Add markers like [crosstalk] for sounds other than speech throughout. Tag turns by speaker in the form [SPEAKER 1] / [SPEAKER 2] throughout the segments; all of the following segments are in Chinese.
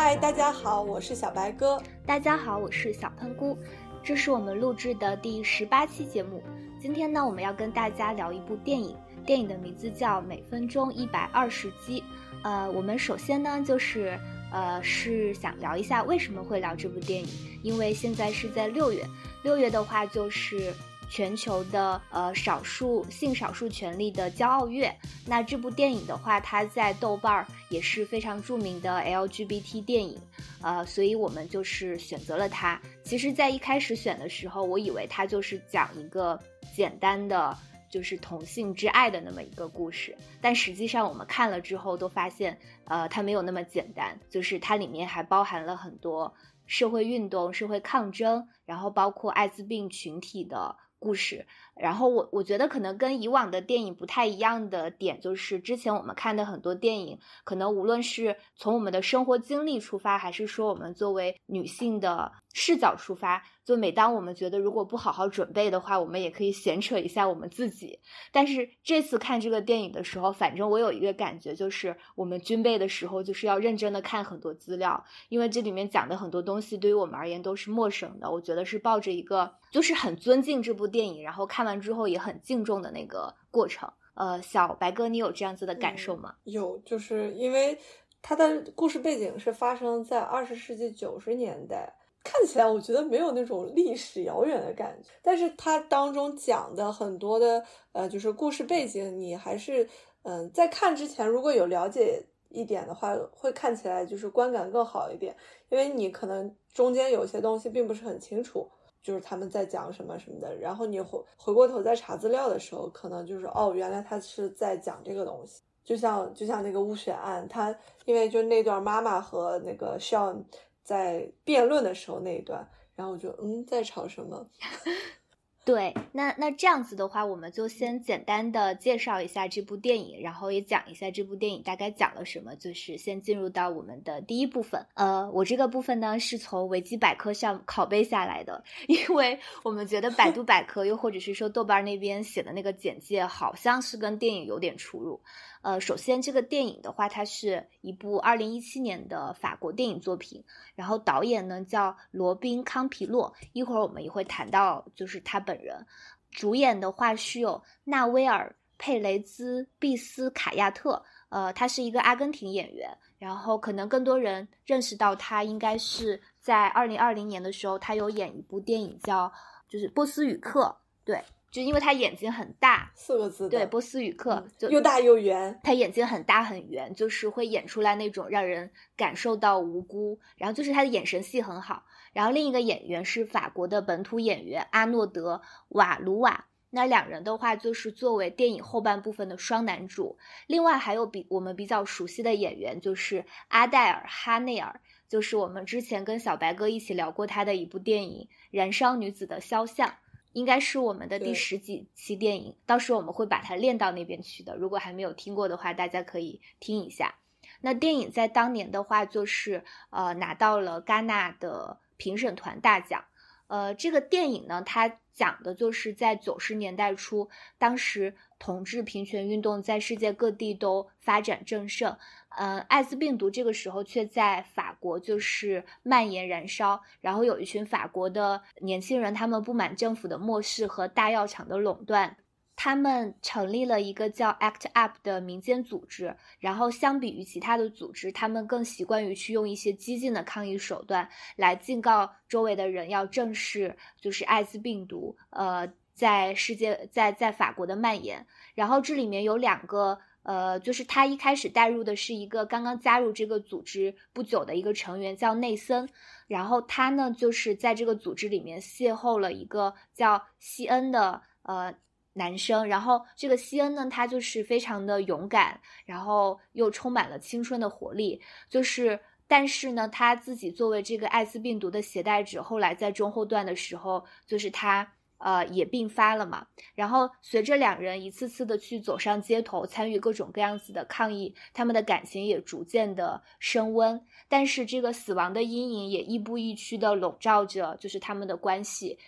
[SPEAKER 1] 嗨，大家好，我是小白哥。
[SPEAKER 2] 大家好，我是小喷菇。这是我们录制的第十八期节目。今天呢，我们要跟大家聊一部电影，电影的名字叫《每分钟一百二十击》。呃，我们首先呢，就是呃，是想聊一下为什么会聊这部电影，因为现在是在六月，六月的话就是。全球的呃少数性少数权利的骄傲月，那这部电影的话，它在豆瓣儿也是非常著名的 LGBT 电影，呃，所以我们就是选择了它。其实，在一开始选的时候，我以为它就是讲一个简单的就是同性之爱的那么一个故事，但实际上我们看了之后都发现，呃，它没有那么简单，就是它里面还包含了很多社会运动、社会抗争，然后包括艾滋病群体的。故事，然后我我觉得可能跟以往的电影不太一样的点，就是之前我们看的很多电影，可能无论是从我们的生活经历出发，还是说我们作为女性的。视角出发，就每当我们觉得如果不好好准备的话，我们也可以闲扯一下我们自己。但是这次看这个电影的时候，反正我有一个感觉，就是我们军备的时候就是要认真的看很多资料，因为这里面讲的很多东西对于我们而言都是陌生的。我觉得是抱着一个就是很尊敬这部电影，然后看完之后也很敬重的那个过程。呃，小白哥，你有这样子的感受吗？
[SPEAKER 1] 有，就是因为它的故事背景是发生在二十世纪九十年代。看起来我觉得没有那种历史遥远的感觉，但是它当中讲的很多的呃，就是故事背景，你还是嗯，在看之前如果有了解一点的话，会看起来就是观感更好一点，因为你可能中间有些东西并不是很清楚，就是他们在讲什么什么的，然后你回回过头再查资料的时候，可能就是哦，原来他是在讲这个东西，就像就像那个巫血案，他因为就那段妈妈和那个 Sean。在辩论的时候那一段，然后我就嗯，在吵什么？[laughs]
[SPEAKER 2] 对，那那这样子的话，我们就先简单的介绍一下这部电影，然后也讲一下这部电影大概讲了什么。就是先进入到我们的第一部分。呃，我这个部分呢是从维基百科上拷贝下来的，[laughs] 因为我们觉得百度百科又或者是说豆瓣那边写的那个简介好像是跟电影有点出入。呃，首先这个电影的话，它是一部二零一七年的法国电影作品，然后导演呢叫罗宾康皮洛，一会儿我们也会谈到就是他本人。主演的话是有纳威尔佩雷兹毕斯卡亚特，呃，他是一个阿根廷演员，然后可能更多人认识到他应该是在二零二零年的时候，他有演一部电影叫就是波斯语课，对。就因为他眼睛很大，
[SPEAKER 1] 四个字
[SPEAKER 2] 对波斯语课就
[SPEAKER 1] 又大又圆，
[SPEAKER 2] 他眼睛很大很圆，就是会演出来那种让人感受到无辜，然后就是他的眼神戏很好。然后另一个演员是法国的本土演员阿诺德瓦卢瓦，那两人的话就是作为电影后半部分的双男主。另外还有比我们比较熟悉的演员就是阿黛尔哈内尔，就是我们之前跟小白哥一起聊过他的一部电影《燃烧女子的肖像》。应该是我们的第十几期电影，到时候我们会把它练到那边去的。如果还没有听过的话，大家可以听一下。那电影在当年的话，就是呃拿到了戛纳的评审团大奖。呃，这个电影呢，它讲的就是在九十年代初，当时同志平权运动在世界各地都发展正盛，呃，艾滋病毒这个时候却在法国就是蔓延燃烧，然后有一群法国的年轻人，他们不满政府的漠视和大药厂的垄断。他们成立了一个叫 ACT UP 的民间组织，然后相比于其他的组织，他们更习惯于去用一些激进的抗议手段来警告周围的人要正视就是艾滋病毒，呃，在世界在在法国的蔓延。然后这里面有两个，呃，就是他一开始带入的是一个刚刚加入这个组织不久的一个成员叫内森，然后他呢就是在这个组织里面邂逅了一个叫西恩的，呃。男生，然后这个西恩呢，他就是非常的勇敢，然后又充满了青春的活力。就是，但是呢，他自己作为这个艾滋病毒的携带者，后来在中后段的时候，就是他呃也病发了嘛。然后随着两人一次次的去走上街头，参与各种各样子的抗议，他们的感情也逐渐的升温。但是这个死亡的阴影也亦步亦趋的笼罩着，就是他们的关系。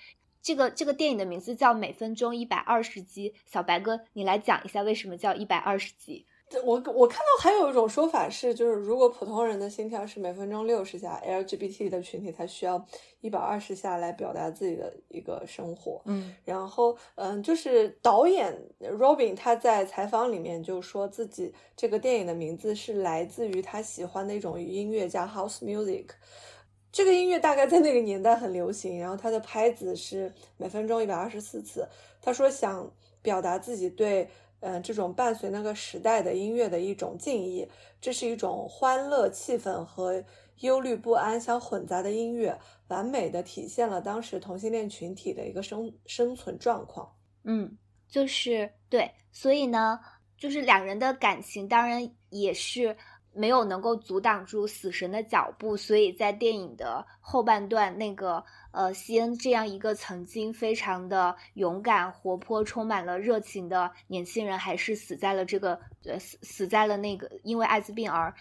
[SPEAKER 2] 这个这个电影的名字叫《每分钟一百二十集》，小白哥，你来讲一下为什么叫一百二十集？
[SPEAKER 1] 我我看到还有一种说法是，就是如果普通人的心跳是每分钟六十下，LGBT 的群体他需要一百二十下来表达自己的一个生活。
[SPEAKER 2] 嗯，
[SPEAKER 1] 然后嗯，就是导演 Robin 他在采访里面就说自己这个电影的名字是来自于他喜欢的一种音乐叫 House Music，这个音乐大概在那个年代很流行，然后它的拍子是每分钟一百二十四次。他说想表达自己对。嗯，这种伴随那个时代的音乐的一种敬意，这是一种欢乐气氛和忧虑不安相混杂的音乐，完美的体现了当时同性恋群体的一个生生存状况。
[SPEAKER 2] 嗯，就是对，所以呢，就是两人的感情当然也是。没有能够阻挡住死神的脚步，所以在电影的后半段，那个呃，西恩这样一个曾经非常的勇敢、活泼、充满了热情的年轻人，还是死在了这个呃死死在了那个因为艾滋病而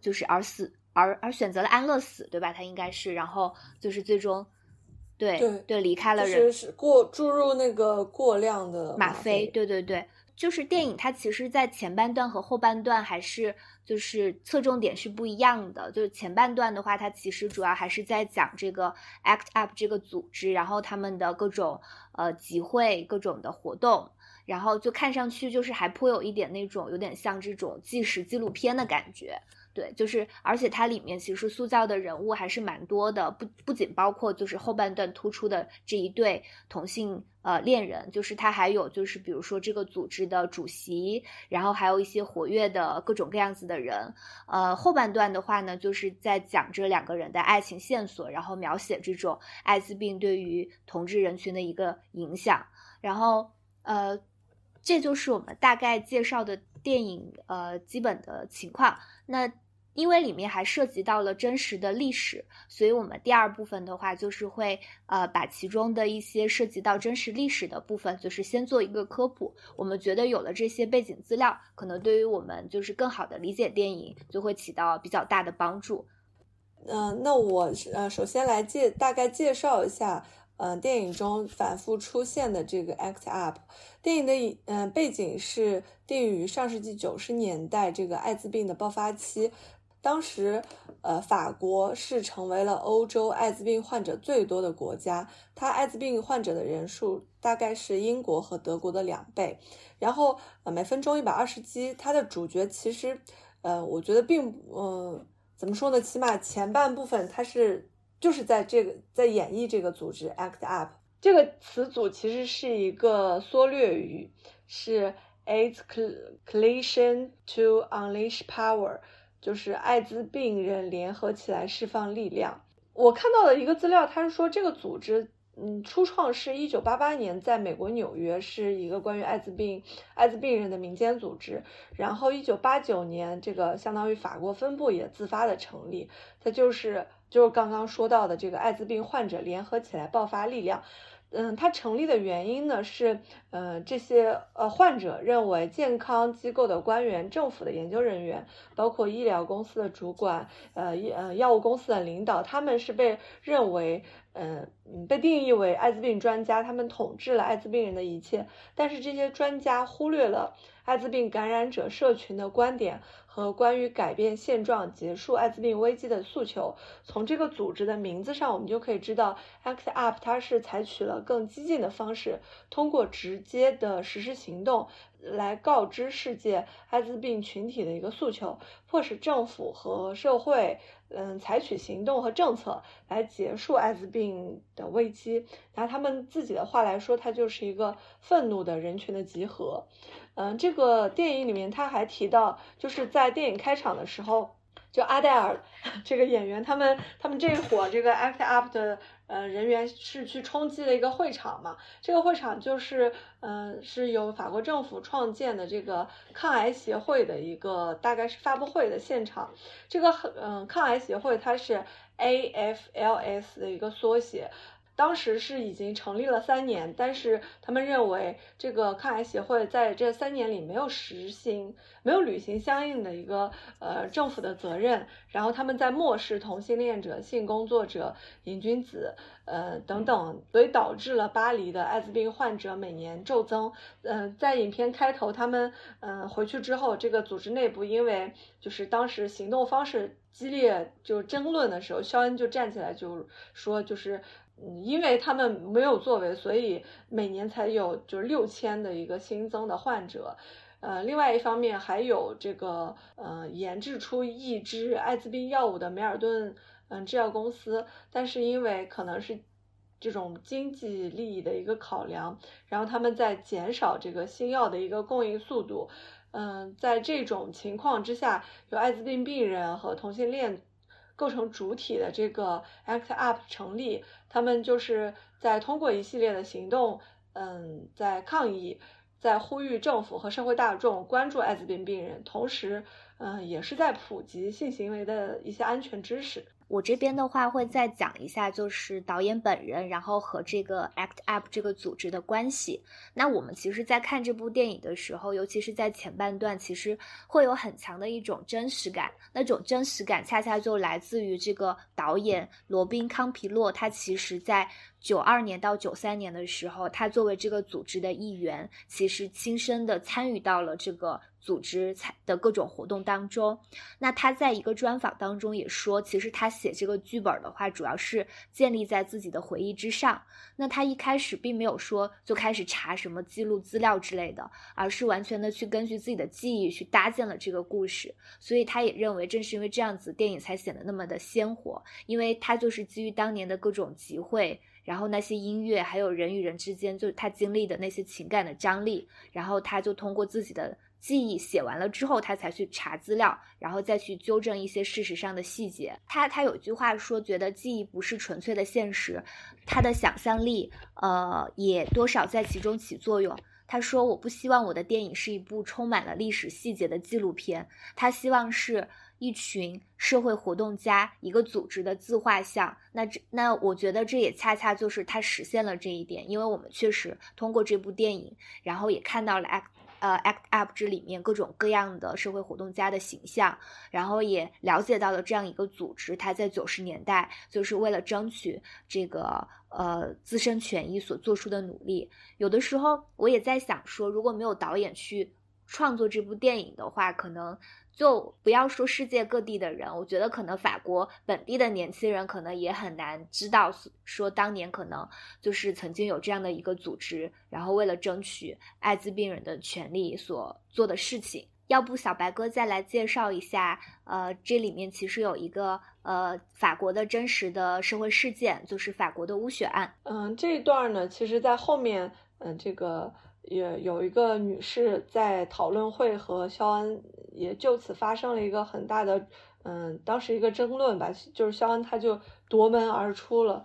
[SPEAKER 2] 就是而死而而选择了安乐死，对吧？他应该是，然后就是最终对
[SPEAKER 1] 对
[SPEAKER 2] 对离开了人，就
[SPEAKER 1] 是过注入那个过量的
[SPEAKER 2] 吗
[SPEAKER 1] 啡，
[SPEAKER 2] 对对对。就是电影，它其实，在前半段和后半段还是就是侧重点是不一样的。就是前半段的话，它其实主要还是在讲这个 ACT UP 这个组织，然后他们的各种呃集会、各种的活动，然后就看上去就是还颇有一点那种有点像这种纪实纪录片的感觉。对，就是，而且它里面其实塑造的人物还是蛮多的，不不仅包括就是后半段突出的这一对同性呃恋人，就是他还有就是比如说这个组织的主席，然后还有一些活跃的各种各样子的人。呃，后半段的话呢，就是在讲这两个人的爱情线索，然后描写这种艾滋病对于同志人群的一个影响。然后呃，这就是我们大概介绍的电影呃基本的情况。那因为里面还涉及到了真实的历史，所以我们第二部分的话就是会呃把其中的一些涉及到真实历史的部分，就是先做一个科普。我们觉得有了这些背景资料，可能对于我们就是更好的理解电影，就会起到比较大的帮助。
[SPEAKER 1] 嗯，那我呃首先来介大概介绍一下，嗯，电影中反复出现的这个 ACT UP。电影的嗯背景是定于上世纪九十年代这个艾滋病的爆发期。当时，呃，法国是成为了欧洲艾滋病患者最多的国家，它艾滋病患者的人数大概是英国和德国的两倍。然后，呃，每分钟一百二十击，它的主角其实，呃，我觉得并，嗯，怎么说呢？起码前半部分它是就是在这个在演绎这个组织 ACT UP 这个词组，其实是一个缩略语，是 AIDS Coalition to Unleash Power。就是艾滋病人联合起来释放力量。我看到的一个资料，他是说这个组织，嗯，初创是一九八八年，在美国纽约是一个关于艾滋病艾滋病人的民间组织。然后一九八九年，这个相当于法国分部也自发的成立，它就是就是刚刚说到的这个艾滋病患者联合起来爆发力量。嗯，它成立的原因呢是，呃，这些呃患者认为健康机构的官员、政府的研究人员，包括医疗公司的主管，呃，呃，药物公司的领导，他们是被认为，嗯，被定义为艾滋病专家，他们统治了艾滋病人的一切。但是这些专家忽略了艾滋病感染者社群的观点。和关于改变现状、结束艾滋病危机的诉求，从这个组织的名字上，我们就可以知道，ACT UP 它是采取了更激进的方式，通过直接的实施行动来告知世界艾滋病群体的一个诉求，迫使政府和社会，嗯，采取行动和政策来结束艾滋病的危机。拿他们自己的话来说，它就是一个愤怒的人群的集合。嗯，这个电影里面他还提到，就是在电影开场的时候，就阿黛尔这个演员，他们他们这一伙这个 ACT UP 的呃人员是去冲击了一个会场嘛？这个会场就是嗯是由法国政府创建的这个抗癌协会的一个大概是发布会的现场。这个嗯抗癌协会它是 AFLS 的一个缩写。当时是已经成立了三年，但是他们认为这个抗癌协会在这三年里没有实行、没有履行相应的一个呃政府的责任，然后他们在漠视同性恋者、性工作者、瘾君子呃等等，所以导致了巴黎的艾滋病患者每年骤增。嗯，在影片开头，他们嗯回去之后，这个组织内部因为就是当时行动方式激烈就争论的时候，肖恩就站起来就说就是。嗯，因为他们没有作为，所以每年才有就是六千的一个新增的患者。呃，另外一方面还有这个呃研制出一支艾滋病药物的梅尔顿嗯制药公司，但是因为可能是这种经济利益的一个考量，然后他们在减少这个新药的一个供应速度。嗯，在这种情况之下，有艾滋病病人和同性恋。构成主体的这个 ACT UP 成立，他们就是在通过一系列的行动，嗯，在抗议，在呼吁政府和社会大众关注艾滋病病人，同时，嗯，也是在普及性行为的一些安全知识。
[SPEAKER 2] 我这边的话会再讲一下，就是导演本人，然后和这个 ACT UP 这个组织的关系。那我们其实，在看这部电影的时候，尤其是在前半段，其实会有很强的一种真实感。那种真实感，恰恰就来自于这个导演罗宾康皮洛，他其实在。九二年到九三年的时候，他作为这个组织的一员，其实亲身的参与到了这个组织的各种活动当中。那他在一个专访当中也说，其实他写这个剧本的话，主要是建立在自己的回忆之上。那他一开始并没有说就开始查什么记录资料之类的，而是完全的去根据自己的记忆去搭建了这个故事。所以他也认为，正是因为这样子，电影才显得那么的鲜活，因为他就是基于当年的各种集会。然后那些音乐，还有人与人之间，就他经历的那些情感的张力，然后他就通过自己的记忆写完了之后，他才去查资料，然后再去纠正一些事实上的细节。他他有句话说，觉得记忆不是纯粹的现实，他的想象力，呃，也多少在其中起作用。他说：“我不希望我的电影是一部充满了历史细节的纪录片，他希望是。”一群社会活动家，一个组织的自画像，那这那我觉得这也恰恰就是他实现了这一点，因为我们确实通过这部电影，然后也看到了 act 呃 act up 这里面各种各样的社会活动家的形象，然后也了解到了这样一个组织，它在九十年代就是为了争取这个呃自身权益所做出的努力。有的时候我也在想说，如果没有导演去创作这部电影的话，可能。就不要说世界各地的人，我觉得可能法国本地的年轻人可能也很难知道，说当年可能就是曾经有这样的一个组织，然后为了争取艾滋病人的权利所做的事情。要不小白哥再来介绍一下，呃，这里面其实有一个呃法国的真实的社会事件，就是法国的污血案。
[SPEAKER 1] 嗯，这一段呢，其实在后面，嗯，这个。也有一个女士在讨论会和肖恩也就此发生了一个很大的，嗯，当时一个争论吧，就是肖恩他就夺门而出了，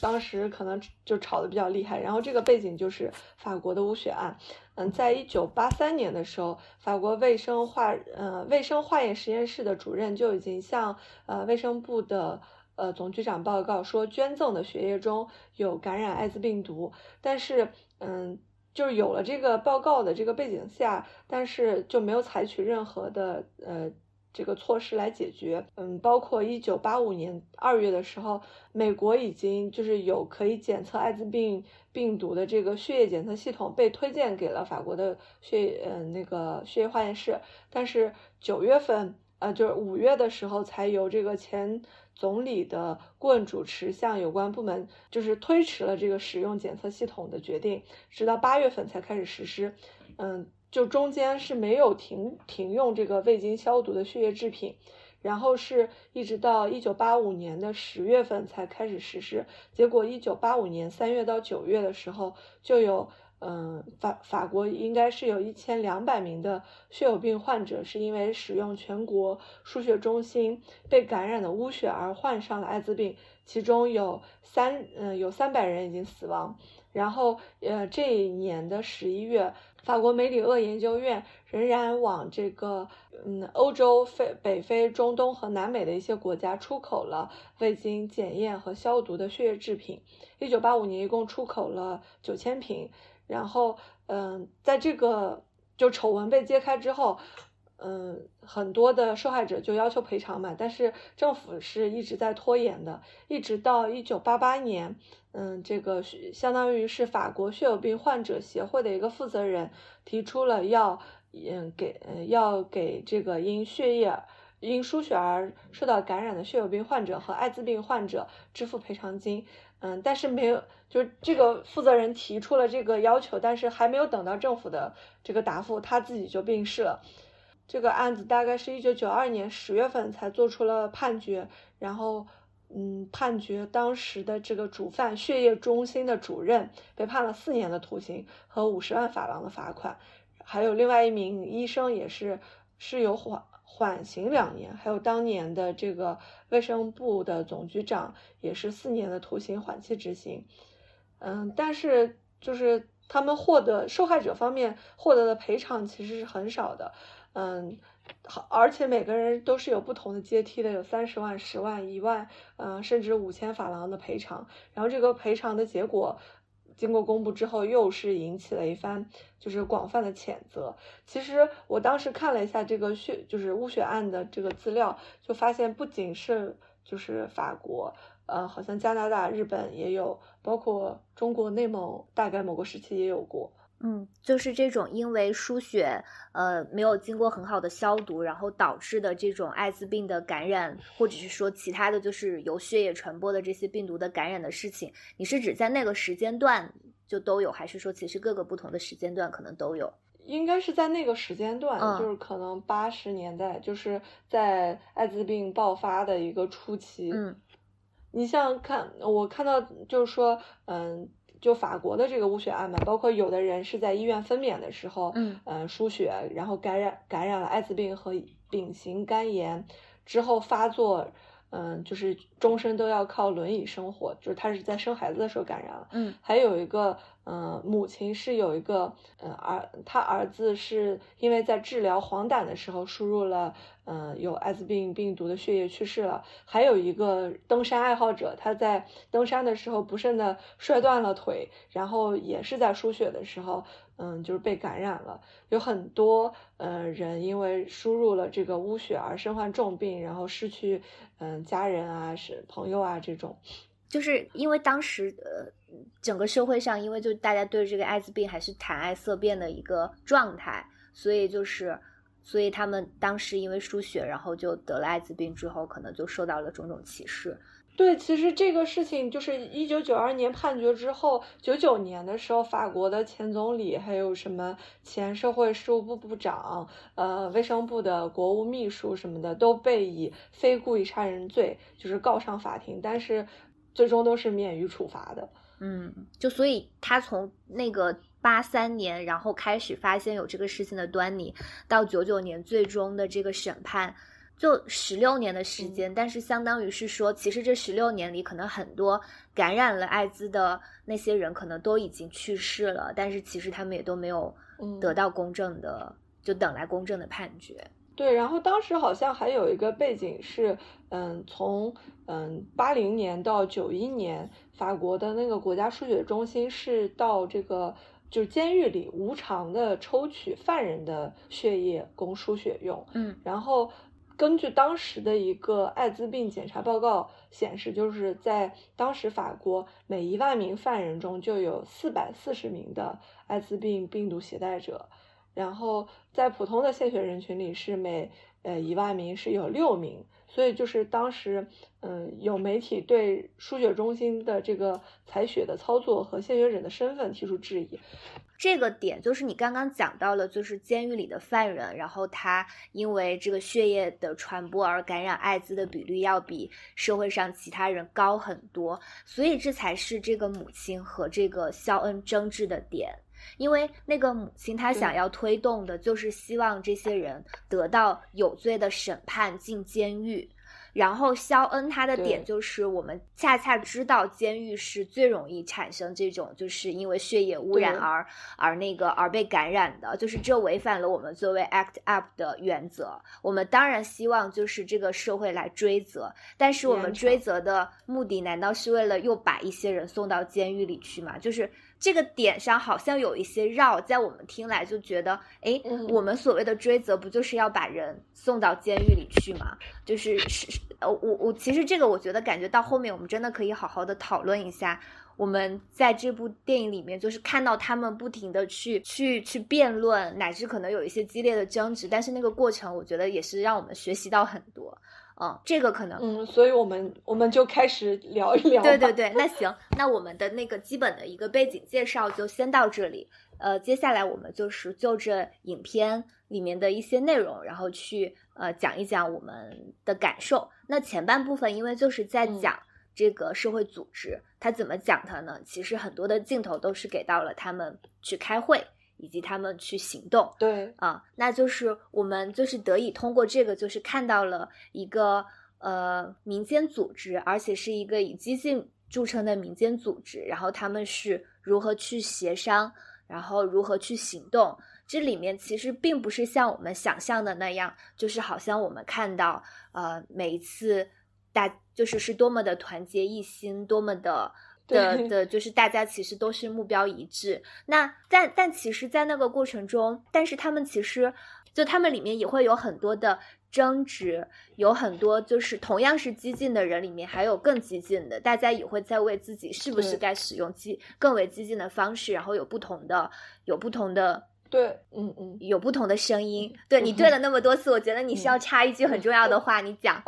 [SPEAKER 1] 当时可能就吵得比较厉害。然后这个背景就是法国的污血案，嗯，在一九八三年的时候，法国卫生化呃卫生化验实验室的主任就已经向呃卫生部的呃总局长报告说，捐赠的血液中有感染艾滋病毒，但是嗯。就是有了这个报告的这个背景下，但是就没有采取任何的呃这个措施来解决。嗯，包括一九八五年二月的时候，美国已经就是有可以检测艾滋病病毒的这个血液检测系统被推荐给了法国的血嗯那个血液化验室，但是九月份呃就是五月的时候才由这个前。总理的顾问主持向有关部门就是推迟了这个使用检测系统的决定，直到八月份才开始实施。嗯，就中间是没有停停用这个未经消毒的血液制品，然后是一直到一九八五年的十月份才开始实施。结果一九八五年三月到九月的时候就有。嗯，法法国应该是有一千两百名的血友病患者，是因为使用全国输血中心被感染的污血而患上了艾滋病，其中有三嗯有三百人已经死亡。然后呃这一年的十一月，法国梅里厄研究院仍然往这个嗯欧洲、非北非、中东和南美的一些国家出口了未经检验和消毒的血液制品。一九八五年一共出口了九千瓶。然后嗯，在这个就丑闻被揭开之后。嗯，很多的受害者就要求赔偿嘛，但是政府是一直在拖延的，一直到一九八八年，嗯，这个相当于是法国血友病患者协会的一个负责人提出了要，嗯，给要给这个因血液因输血而受到感染的血友病患者和艾滋病患者支付赔偿金，嗯，但是没有，就是这个负责人提出了这个要求，但是还没有等到政府的这个答复，他自己就病逝了。这个案子大概是一九九二年十月份才做出了判决，然后，嗯，判决当时的这个主犯血液中心的主任被判了四年的徒刑和五十万法郎的罚款，还有另外一名医生也是是有缓缓刑两年，还有当年的这个卫生部的总局长也是四年的徒刑缓期执行，嗯，但是就是他们获得受害者方面获得的赔偿其实是很少的。嗯，好，而且每个人都是有不同的阶梯的，有三十万、十万、一万，嗯，甚至五千法郎的赔偿。然后这个赔偿的结果经过公布之后，又是引起了一番就是广泛的谴责。其实我当时看了一下这个血，就是污血案的这个资料，就发现不仅是就是法国，呃，好像加拿大、日本也有，包括中国内蒙，大概某个时期也有过。
[SPEAKER 2] 嗯，就是这种因为输血，呃，没有经过很好的消毒，然后导致的这种艾滋病的感染，或者是说其他的就是由血液传播的这些病毒的感染的事情，你是指在那个时间段就都有，还是说其实各个不同的时间段可能都有？
[SPEAKER 1] 应该是在那个时间段，就是可能八十年代，就是在艾滋病爆发的一个初期。
[SPEAKER 2] 嗯，
[SPEAKER 1] 你像看，我看到就是说，嗯。就法国的这个污血案嘛，包括有的人是在医院分娩的时候，
[SPEAKER 2] 嗯，
[SPEAKER 1] 呃，输血，然后感染感染了艾滋病和丙型肝炎之后发作。嗯，就是终身都要靠轮椅生活，就是他是在生孩子的时候感染了。
[SPEAKER 2] 嗯，
[SPEAKER 1] 还有一个，嗯，母亲是有一个，嗯，儿，他儿子是因为在治疗黄疸的时候输入了，嗯，有艾滋病病毒的血液去世了。还有一个登山爱好者，他在登山的时候不慎的摔断了腿，然后也是在输血的时候。嗯，就是被感染了，有很多呃人因为输入了这个污血而身患重病，然后失去嗯家人啊、是朋友啊这种，
[SPEAKER 2] 就是因为当时呃整个社会上，因为就大家对这个艾滋病还是谈爱色变的一个状态，所以就是所以他们当时因为输血，然后就得了艾滋病之后，可能就受到了种种歧视。
[SPEAKER 1] 对，其实这个事情就是一九九二年判决之后，九九年的时候，法国的前总理还有什么前社会事务部部长、呃卫生部的国务秘书什么的，都被以非故意杀人罪就是告上法庭，但是最终都是免于处罚的。
[SPEAKER 2] 嗯，就所以他从那个八三年，然后开始发现有这个事情的端倪，到九九年最终的这个审判。就十六年的时间，但是相当于是说，其实这十六年里，可能很多感染了艾滋的那些人，可能都已经去世了，但是其实他们也都没有得到公正的，就等来公正的判决。
[SPEAKER 1] 对，然后当时好像还有一个背景是，嗯，从嗯八零年到九一年，法国的那个国家输血中心是到这个就是监狱里无偿的抽取犯人的血液供输血用。
[SPEAKER 2] 嗯，
[SPEAKER 1] 然后。根据当时的一个艾滋病检查报告显示，就是在当时法国每一万名犯人中就有四百四十名的艾滋病病毒携带者，然后在普通的献血人群里是每呃一万名是有六名，所以就是当时嗯有媒体对输血中心的这个采血的操作和献血者的身份提出质疑。
[SPEAKER 2] 这个点就是你刚刚讲到了，就是监狱里的犯人，然后他因为这个血液的传播而感染艾滋的比率要比社会上其他人高很多，所以这才是这个母亲和这个肖恩争执的点。因为那个母亲她想要推动的就是希望这些人得到有罪的审判，进监狱。然后肖恩他的点就是，我们恰恰知道监狱是最容易产生这种，就是因为血液污染而而那个而被感染的，就是这违反了我们作为 ACT UP 的原则。我们当然希望就是这个社会来追责，但是我们追责的目的难道是为了又把一些人送到监狱里去吗？就是这个点上好像有一些绕，在我们听来就觉得，哎，
[SPEAKER 1] 嗯
[SPEAKER 2] 我们所谓的追责不就是要把人送到监狱里去吗？就是是是呃，我我其实这个我觉得感觉到后面我们真的可以好好的讨论一下。我们在这部电影里面，就是看到他们不停的去去去辩论，乃至可能有一些激烈的争执，但是那个过程，我觉得也是让我们学习到很多。嗯，这个可能
[SPEAKER 1] 嗯，所以我们我们就开始聊一聊。
[SPEAKER 2] 对对对，那行，那我们的那个基本的一个背景介绍就先到这里。呃，接下来我们就是就着影片里面的一些内容，然后去呃讲一讲我们的感受。那前半部分因为就是在
[SPEAKER 1] 嗯
[SPEAKER 2] 讲这个社会组织，它怎么讲它呢？其实很多的镜头都是给到了他们去开会，以及他们去行动。
[SPEAKER 1] 对
[SPEAKER 2] 啊，那就是我们就是得以通过这个，就是看到了一个呃民间组织，而且是一个以激进著称的民间组织，然后他们是如何去协商，然后如何去行动。这里面其实并不是像我们想象的那样，就是好像我们看到呃每一次大就是是多么的团结一心，多么的。[laughs] 的
[SPEAKER 1] 对
[SPEAKER 2] 的，就是大家其实都是目标一致。那但但其实，在那个过程中，但是他们其实就他们里面也会有很多的争执，有很多就是同样是激进的人里面，还有更激进的，大家也会在为自己是不是该使用激更为激进的方式，然后有不同的有不同的。
[SPEAKER 1] 对，嗯嗯，
[SPEAKER 2] 有不同的声音，对你对了那么多次，我觉得你是要插一句很重要的话，你讲。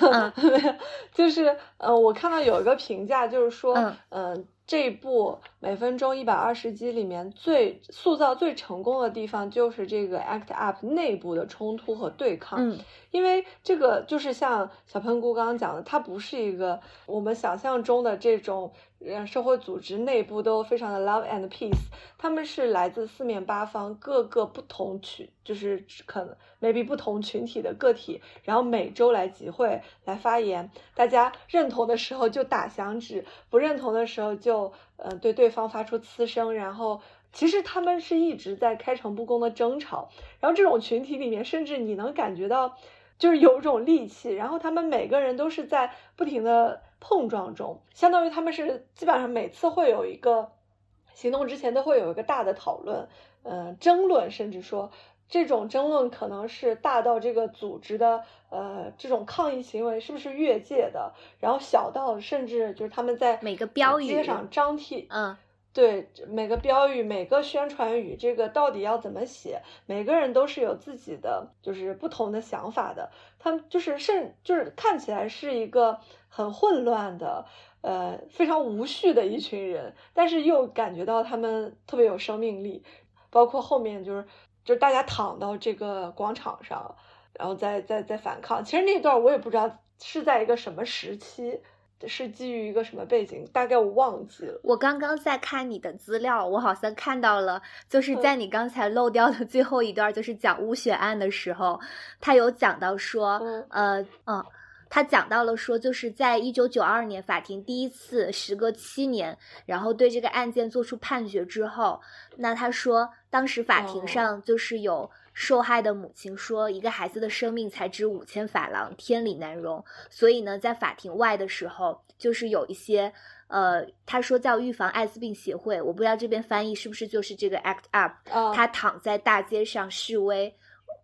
[SPEAKER 2] 嗯 [laughs]
[SPEAKER 1] 就是呃，我看到有一个评价，就是说，
[SPEAKER 2] 嗯
[SPEAKER 1] 呃这部每分钟一百二十集里面最塑造最成功的地方，就是这个 ACT UP 内部的冲突和对抗。
[SPEAKER 2] 嗯
[SPEAKER 1] 因为这个就是像小喷菇刚刚讲的，它不是一个我们想象中的这种呃社会组织内部都非常的 love and peace，他们是来自四面八方各个不同群，就是可能 maybe 不同群体的个体，然后每周来集会来发言，大家认同的时候就打响指，不认同的时候就呃对对方发出呲声，然后。其实他们是一直在开诚布公的争吵，然后这种群体里面，甚至你能感觉到，就是有一种戾气，然后他们每个人都是在不停的碰撞中，相当于他们是基本上每次会有一个行动之前都会有一个大的讨论，呃、争论，甚至说这种争论可能是大到这个组织的呃这种抗议行为是不是越界的，然后小到甚至就是他们在
[SPEAKER 2] 每个标语
[SPEAKER 1] 街上张贴，
[SPEAKER 2] 嗯
[SPEAKER 1] 对每个标语、每个宣传语，这个到底要怎么写？每个人都是有自己的，就是不同的想法的。他们就是甚就是看起来是一个很混乱的，呃，非常无序的一群人，但是又感觉到他们特别有生命力。包括后面就是就是大家躺到这个广场上，然后再再再反抗。其实那段我也不知道是在一个什么时期。是基于一个什么背景？大概我忘记了。
[SPEAKER 2] 我刚刚在看你的资料，我好像看到了，就是
[SPEAKER 1] 嗯
[SPEAKER 2] 在你刚才漏掉的最后一段，就是讲乌血案的时候，他有讲到说，
[SPEAKER 1] 嗯
[SPEAKER 2] 呃，嗯，他讲到了说，就是在一九九二年法庭第一次时隔七年，然后对这个案件做出判决之后，那他说当时法庭
[SPEAKER 1] 哦
[SPEAKER 2] 上就是有。受害的母亲说：“一个孩子的生命才值五千法郎，天理难容。”所以呢，在法庭外的时候，就是有一些呃，他说叫预防艾滋病协会，我不知道这边翻译是不是就是这个 ACT UP，
[SPEAKER 1] 啊，
[SPEAKER 2] 他躺在大街上示威。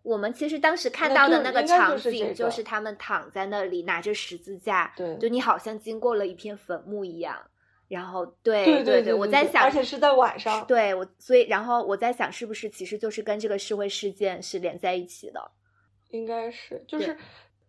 [SPEAKER 2] 我们其实当时看到的那个场景，就是他们躺在那里拿着十字架，
[SPEAKER 1] 对
[SPEAKER 2] 就你好像经过了一片坟墓一样。然后对
[SPEAKER 1] 对
[SPEAKER 2] 对
[SPEAKER 1] 对，
[SPEAKER 2] 我在想，
[SPEAKER 1] 而且是在晚上。
[SPEAKER 2] 对我，所以然后我在想，是不是其实就是跟这个社会事件是连在一起的？
[SPEAKER 1] 应该是，就是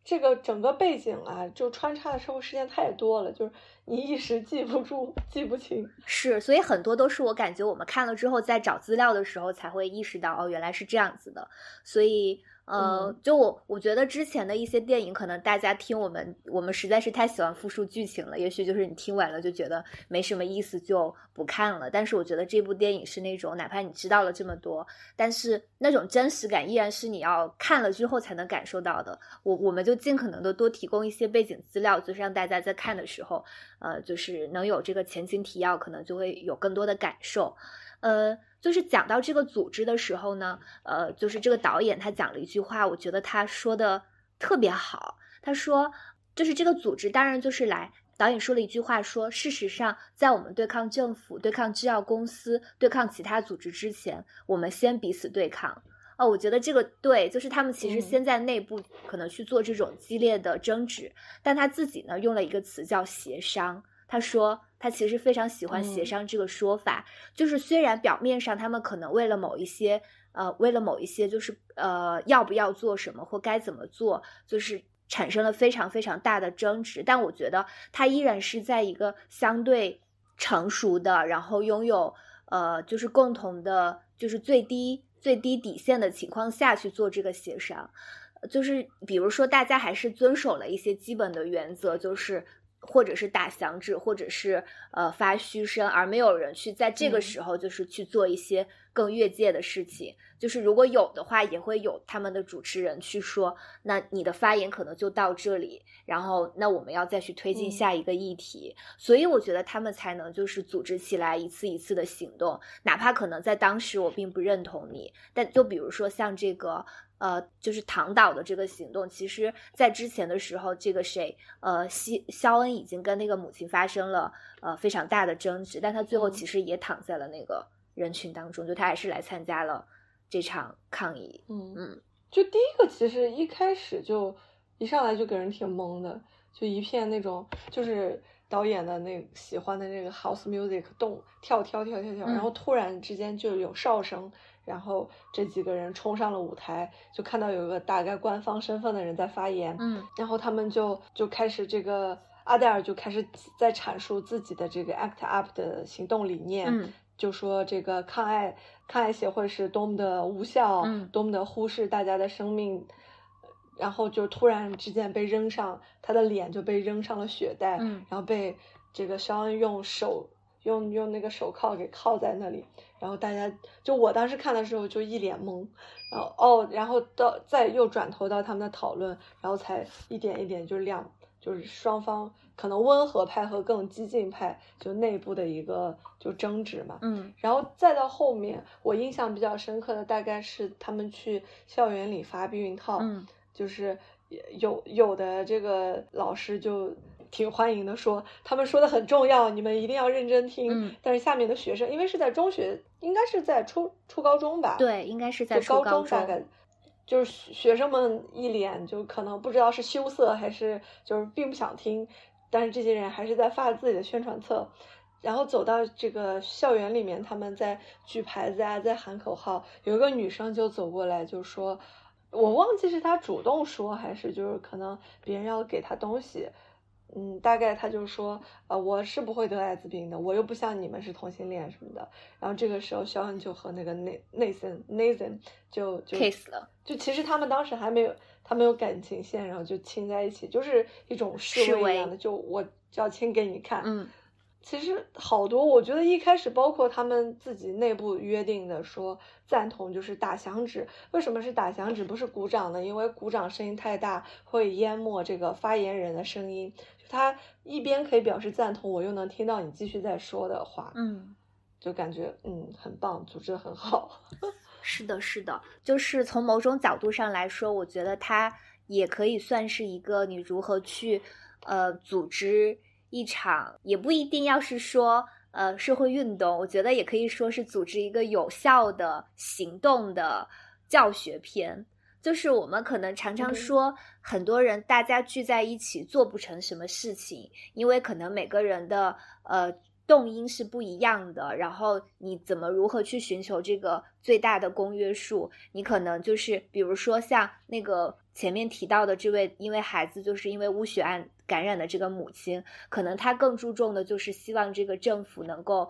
[SPEAKER 1] 这个整个背景啊，就穿插的社会事件太多了。就是你一时记不住、记不清。
[SPEAKER 2] 是，所以很多都是我感觉我们看了之后，在找资料的时候才会意识到，哦，原来是这样子的。所以。呃，就我我觉得之前的一些电影，可能大家听我们，我们实在是太喜欢复述剧情了。也许就是你听完了就觉得没什么意思，就不看了。但是我觉得这部电影是那种，哪怕你知道了这么多，但是那种真实感依然是你要看了之后才能感受到的。我我们就尽可能的多提供一些背景资料，就是让大家在看的时候，呃，就是能有这个前情提要，可能就会有更多的感受。呃，就是讲到这个组织的时候呢，呃，就是这个导演他讲了一句话，我觉得他说的特别好。他说，就是这个组织当然就是来，导演说了一句话，说事实上，在我们对抗政府、对抗制药公司、对抗其他组织之前，我们先彼此对抗。哦，我觉得这个对，就是他们其实先在内部可能去做这种激烈的争执，但他自己呢用了一个词叫协商。他说，他其实非常喜欢协商这个说法，就是虽然表面上他们可能为了某一些，呃，为了某一些，就是呃，要不要做什么或该怎么做，就是产生了非常非常大的争执，但我觉得他依然是在一个相对成熟的，然后拥有呃，就是共同的，就是最低最低底线的情况下去做这个协商，就是比如说大家还是遵守了一些基本的原则，就是。或者是打响指，或者是呃发嘘声，而没有人去在这个时候就是去做一些更越界的事情。就是如果有的话，也会有他们的主持人去说，那你的发言可能就到这里，然后那我们要再去推进下一个议题。所以我觉得他们才能就是组织起来一次一次的行动，哪怕可能在当时我并不认同你，但就比如说像这个。呃，就是唐岛的这个行动，其实，在之前的时候，这个谁，呃，西肖恩已经跟那个母亲发生了呃非常大的争执，但他最后其实也躺在了那个人群当中，就他还是来参加了这场抗议。
[SPEAKER 1] 嗯嗯，就第一个，其实一开始就一上来就给人挺懵的，就一片那种就是导演的那喜欢的那个 house music 动跳跳跳跳跳，然后突然之间就有哨声。然后这几个人冲上了舞台，就看到有一个大概官方身份的人在发言，
[SPEAKER 2] 嗯，
[SPEAKER 1] 然后他们就就开始这个阿黛尔就开始在阐述自己的这个 act up 的行动理念，
[SPEAKER 2] 嗯，
[SPEAKER 1] 就说这个抗癌抗癌协会是多么的无效，
[SPEAKER 2] 嗯，
[SPEAKER 1] 多么的忽视大家的生命，然后就突然之间被扔上他的脸就被扔上了血袋，
[SPEAKER 2] 嗯，
[SPEAKER 1] 然后被这个肖恩用手。用用那个手铐给铐在那里，然后大家就我当时看的时候就一脸懵，然后哦，然后到再又转头到他们的讨论，然后才一点一点就亮就是双方可能温和派和更激进派就内部的一个就争执嘛，
[SPEAKER 2] 嗯，
[SPEAKER 1] 然后再到后面我印象比较深刻的大概是他们去校园里发避孕套，
[SPEAKER 2] 嗯，
[SPEAKER 1] 就是有有的这个老师就。挺欢迎的，说他们说的很重要，你们一定要认真听。但是下面的学生，因为是在中学，应该是在初初高中吧？
[SPEAKER 2] 对，应该是在
[SPEAKER 1] 高
[SPEAKER 2] 中，
[SPEAKER 1] 大概就是学生们一脸就可能不知道是羞涩还是就是并不想听，但是这些人还是在发自己的宣传册，然后走到这个校园里面，他们在举牌子啊，在喊口号。有一个女生就走过来就说，我忘记是她主动说还是就是可能别人要给她东西。嗯，大概他就说，呃，我是不会得艾滋病的，我又不像你们是同性恋什么的。然后这个时候，肖恩就和那个内内森内森就就
[SPEAKER 2] kiss 了，
[SPEAKER 1] 就其实他们当时还没有他没有感情线，然后就亲在一起，就是一种示威一样的，就我要亲给你看。
[SPEAKER 2] 嗯。
[SPEAKER 1] 其实好多，我觉得一开始包括他们自己内部约定的，说赞同就是打响指。为什么是打响指，不是鼓掌呢？因为鼓掌声音太大，会淹没这个发言人的声音。就他一边可以表示赞同，我又能听到你继续在说的话。
[SPEAKER 2] 嗯，
[SPEAKER 1] 就感觉嗯很棒，组织的很好。[laughs]
[SPEAKER 2] 是的，是的，就是从某种角度上来说，我觉得它也可以算是一个你如何去呃组织。一场也不一定要是说，呃，社会运动，我觉得也可以说是组织一个有效的行动的教学片。就是我们可能常常说，很多人大家聚在一起做不成什么事情，因为可能每个人的呃动因是不一样的。然后你怎么如何去寻求这个最大的公约数？你可能就是比如说像那个。前面提到的这位，因为孩子就是因为污血案感染的这个母亲，可能她更注重的就是希望这个政府能够。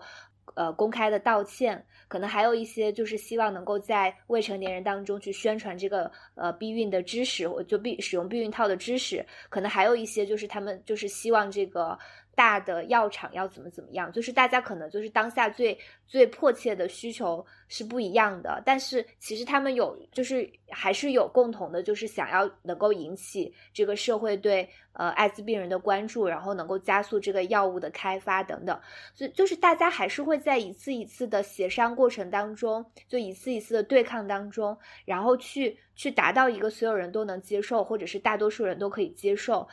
[SPEAKER 2] 呃，公开的道歉，可能还有一些就是希望能够在未成年人当中去宣传这个呃避孕的知识，就避使用避孕套的知识，可能还有一些就是他们就是希望这个。大的药厂要怎么怎么样，就是大家可能就是当下最最迫切的需求是不一样的，但是其实他们有就是还是有共同的，就是想要能够引起这个社会对呃艾滋病人的关注，然后能够加速这个药物的开发等等，所以就是大家还是会在一次一次的协商过程当中，就一次一次的对抗当中，然后去。去达到一个所有人都能接受，或者是大多数人都可以接受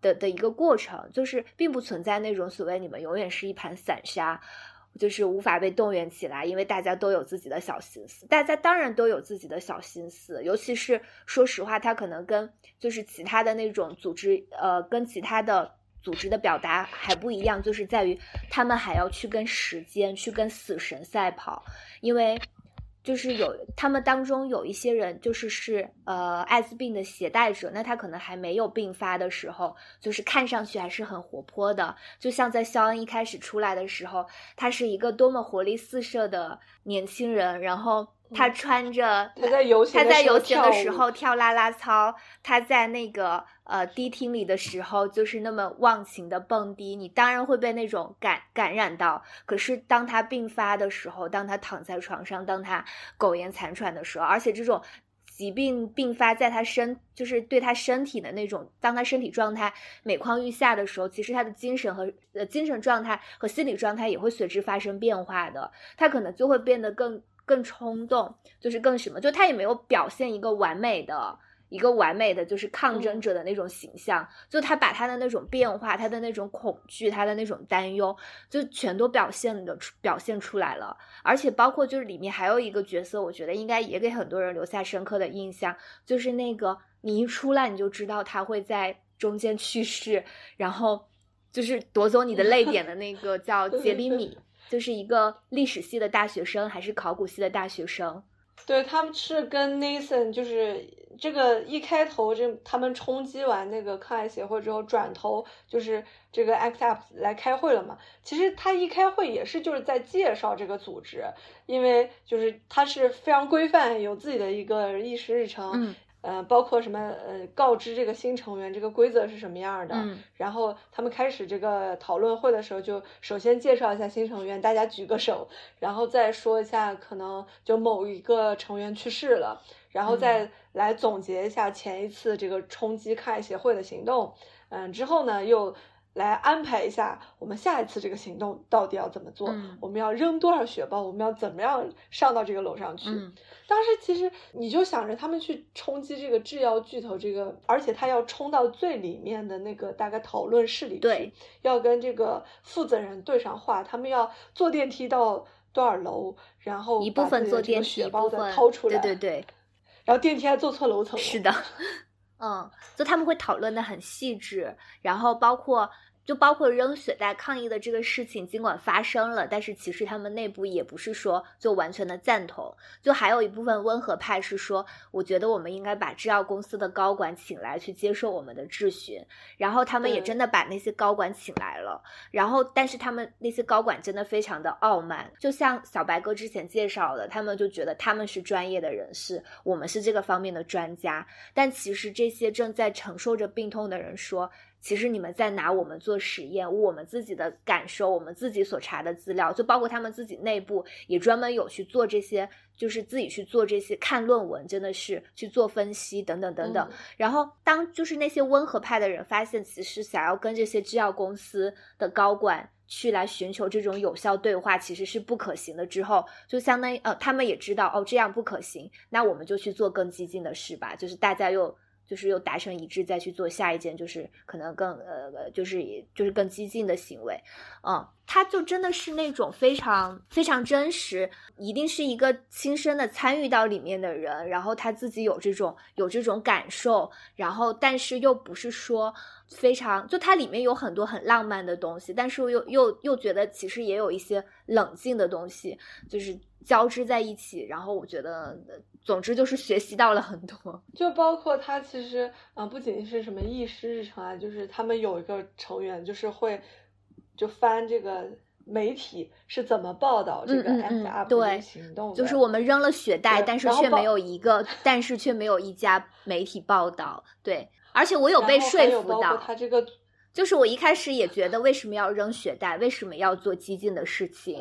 [SPEAKER 2] 的的一个过程，就是并不存在那种所谓你们永远是一盘散沙，就是无法被动员起来，因为大家都有自己的小心思。大家当然都有自己的小心思，尤其是说实话，他可能跟就是其他的那种组织，呃，跟其他的组织的表达还不一样，就是在于他们还要去跟时间，去跟死神赛跑，因为。就是有他们当中有一些人，就是是呃艾滋病的携带者，那他可能还没有病发的时候，就是看上去还是很活泼的，就像在肖恩一开始出来的时候，他是一个多么活力四射的年轻人，然后。他穿着
[SPEAKER 1] 他在游
[SPEAKER 2] 他在游行
[SPEAKER 1] 的
[SPEAKER 2] 时候跳啦啦操，他在那个呃低厅里的时候就是那么忘情的蹦迪，你当然会被那种感感染到。可是当他病发的时候，当他躺在床上，当他苟延残喘的时候，而且这种疾病并发在他身，就是对他身体的那种，当他身体状态每况愈下的时候，其实他的精神和呃精神状态和心理状态也会随之发生变化的，他可能就会变得更。更冲动，就是更什么？就他也没有表现一个完美的、一个完美的，就是抗争者的那种形象。就他把他的那种变化、他的那种恐惧、他的那种担忧，就全都表现的表现出来了。而且包括就是里面还有一个角色，我觉得应该也给很多人留下深刻的印象，就是那个你一出来你就知道他会在中间去世，然后就是夺走你的泪点的那个叫 [laughs] 杰里米。就是一个历史系的大学生，还是考古系的大学生？
[SPEAKER 1] 对他们是跟 Nathan，就是这个一开头这他们冲击完那个抗癌协会之后，转头就是这个 Act Up 来开会了嘛。其实他一开会也是就是在介绍这个组织，因为就是他是非常规范，有自己的一个议事日程。呃，包括什么呃，告知这个新成员这个规则是什么样的，然后他们开始这个讨论会的时候，就首先介绍一下新成员，大家举个手，然后再说一下可能就某一个成员去世了，然后再来总结一下前一次这个冲击抗癌协会的行动，嗯，之后呢又。来安排一下，我们下一次这个行动到底要怎么做？我们要扔多少雪豹？我们要怎么样上到这个楼上去？当时其实你就想着他们去冲击这个制药巨头，这个而且他要冲到最里面的那个大概讨论室里
[SPEAKER 2] 去，
[SPEAKER 1] 要跟这个负责人对上话。他们要坐电梯到多少楼，然后
[SPEAKER 2] 一部分坐电
[SPEAKER 1] 梯，雪包再掏出来，
[SPEAKER 2] 对对对。
[SPEAKER 1] 然后电梯还坐错楼层，
[SPEAKER 2] 是的，嗯，就他们会讨论的很细致，然后包括。就包括扔血袋抗议的这个事情，尽管发生了，但是其实他们内部也不是说就完全的赞同。就还有一部分温和派是说，我觉得我们应该把制药公司的高管请来去接受我们的质询。然后他们也真的把那些高管请来了。然后，但是他们那些高管真的非常的傲慢，就像小白哥之前介绍的，他们就觉得他们是专业的人士，我们是这个方面的专家。但其实这些正在承受着病痛的人说。其实你们在拿我们做实验，我们自己的感受，我们自己所查的资料，就包括他们自己内部也专门有去做这些，就是自己去做这些看论文，真的是去做分析等等等等。然后当就是那些温和派的人发现，其实想要跟这些制药公司的高管去来寻求这种有效对话，其实是不可行的。之后就相当于呃，他们也知道哦，这样不可行，那我们就去做更激进的事吧。就是大家又。就是又达成一致，再去做下一件，就是可能更呃，就是就是更激进的行为，嗯，他就真的是那种非常非常真实，一定是一个亲身的参与到里面的人，然后他自己有这种有这种感受，然后但是又不是说非常，就它里面有很多很浪漫的东西，但是又又又觉得其实也有一些冷静的东西，就是交织在一起，然后我觉得。总之就是学习到了很多。
[SPEAKER 1] 就包括他其实啊，不仅是什么议事日程啊，就是他们有一个成员就是会就翻这个。媒体是怎么报道这个 Act Up 的行动的？
[SPEAKER 2] 就是我们扔了血袋，但是却没有一个，[laughs] 但是却没有一家媒体报道。对，而且我有被说服到。
[SPEAKER 1] 他这个，
[SPEAKER 2] 就是我一开始也觉得为什么要扔血袋，为什么要做激进的事情？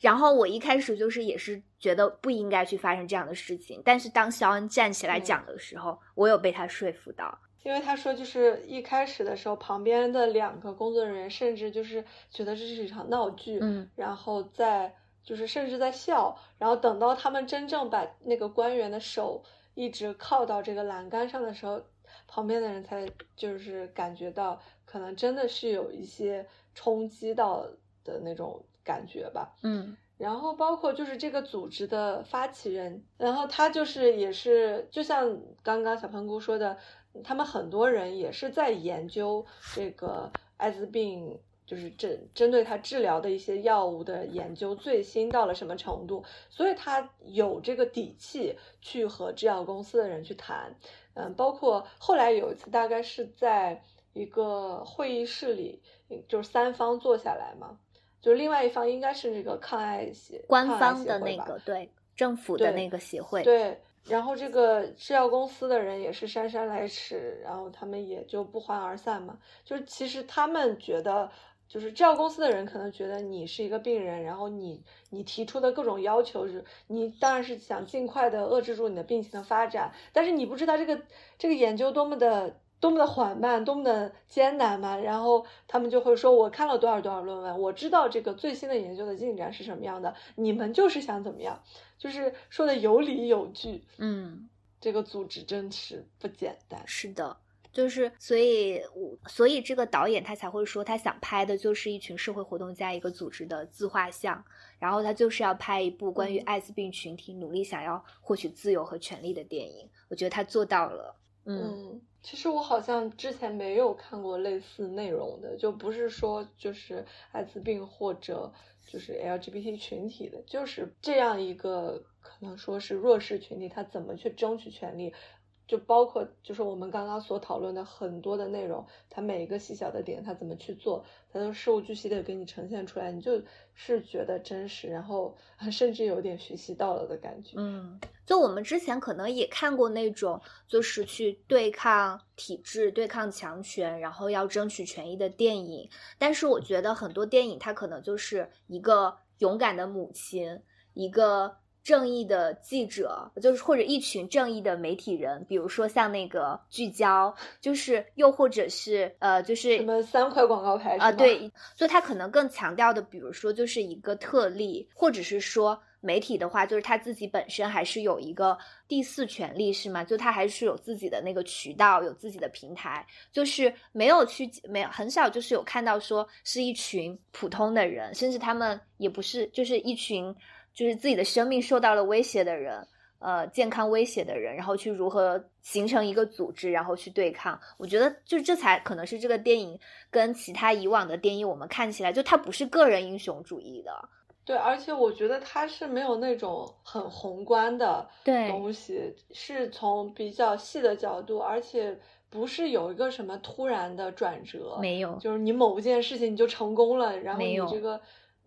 [SPEAKER 2] 然后我一开始就是也是觉得不应该去发生这样的事情。但是当肖恩站起来讲的时候，我有被他说服到。
[SPEAKER 1] 因为他说，就是一开始的时候，旁边的两个工作人员甚至就是觉得这是一场闹剧，
[SPEAKER 2] 嗯，
[SPEAKER 1] 然后在就是甚至在笑，然后等到他们真正把那个官员的手一直靠到这个栏杆上的时候，旁边的人才就是感觉到可能真的是有一些冲击到的那种感觉吧，
[SPEAKER 2] 嗯，
[SPEAKER 1] 然后包括就是这个组织的发起人，然后他就是也是就像刚刚小喷菇说的。他们很多人也是在研究这个艾滋病，就是针针对他治疗的一些药物的研究最新到了什么程度，所以他有这个底气去和制药公司的人去谈。嗯，包括后来有一次，大概是在一个会议室里，就是三方坐下来嘛，就是另外一方应该是那个抗癌协
[SPEAKER 2] 官方的那个对政府的那个协会
[SPEAKER 1] 对。然后这个制药公司的人也是姗姗来迟，然后他们也就不欢而散嘛。就是其实他们觉得，就是制药公司的人可能觉得你是一个病人，然后你你提出的各种要求是，你当然是想尽快的遏制住你的病情的发展，但是你不知道这个这个研究多么的。多么的缓慢，多么的艰难嘛！然后他们就会说：“我看了多少多少论文，我知道这个最新的研究的进展是什么样的。你们就是想怎么样？就是说的有理有据。
[SPEAKER 2] 嗯，
[SPEAKER 1] 这个组织真是不简单。
[SPEAKER 2] 是的，就是所以，所以这个导演他才会说，他想拍的就是一群社会活动家一个组织的自画像，然后他就是要拍一部关于艾滋病群体努力想要获取自由和权利的电影。我觉得他做到了。
[SPEAKER 1] 嗯。其实我好像之前没有看过类似内容的，就不是说就是艾滋病或者就是 LGBT 群体的，就是这样一个可能说是弱势群体，他怎么去争取权利。就包括就是我们刚刚所讨论的很多的内容，它每一个细小的点，它怎么去做，它都事无巨细的给你呈现出来，你就是觉得真实，然后 [laughs] 甚至有点学习到了的感觉。
[SPEAKER 2] 嗯，就我们之前可能也看过那种，就是去对抗体制、对抗强权，然后要争取权益的电影，但是我觉得很多电影它可能就是一个勇敢的母亲，一个。正义的记者，就是或者一群正义的媒体人，比如说像那个聚焦，就是又或者是呃，就是
[SPEAKER 1] 什么三块广告牌
[SPEAKER 2] 啊，对，所以他可能更强调的，比如说就是一个特例，或者是说媒体的话，就是他自己本身还是有一个第四权利，是吗？就他还是有自己的那个渠道，有自己的平台，就是没有去没有很少就是有看到说是一群普通的人，甚至他们也不是就是一群。就是自己的生命受到了威胁的人，呃，健康威胁的人，然后去如何形成一个组织，然后去对抗。我觉得，就这才可能是这个电影跟其他以往的电影，我们看起来就它不是个人英雄主义的。
[SPEAKER 1] 对，而且我觉得它是没有那种很宏观的东西，是从比较细的角度，而且不是有一个什么突然的转折，
[SPEAKER 2] 没有，
[SPEAKER 1] 就是你某件事情你就成功了，然后你这个。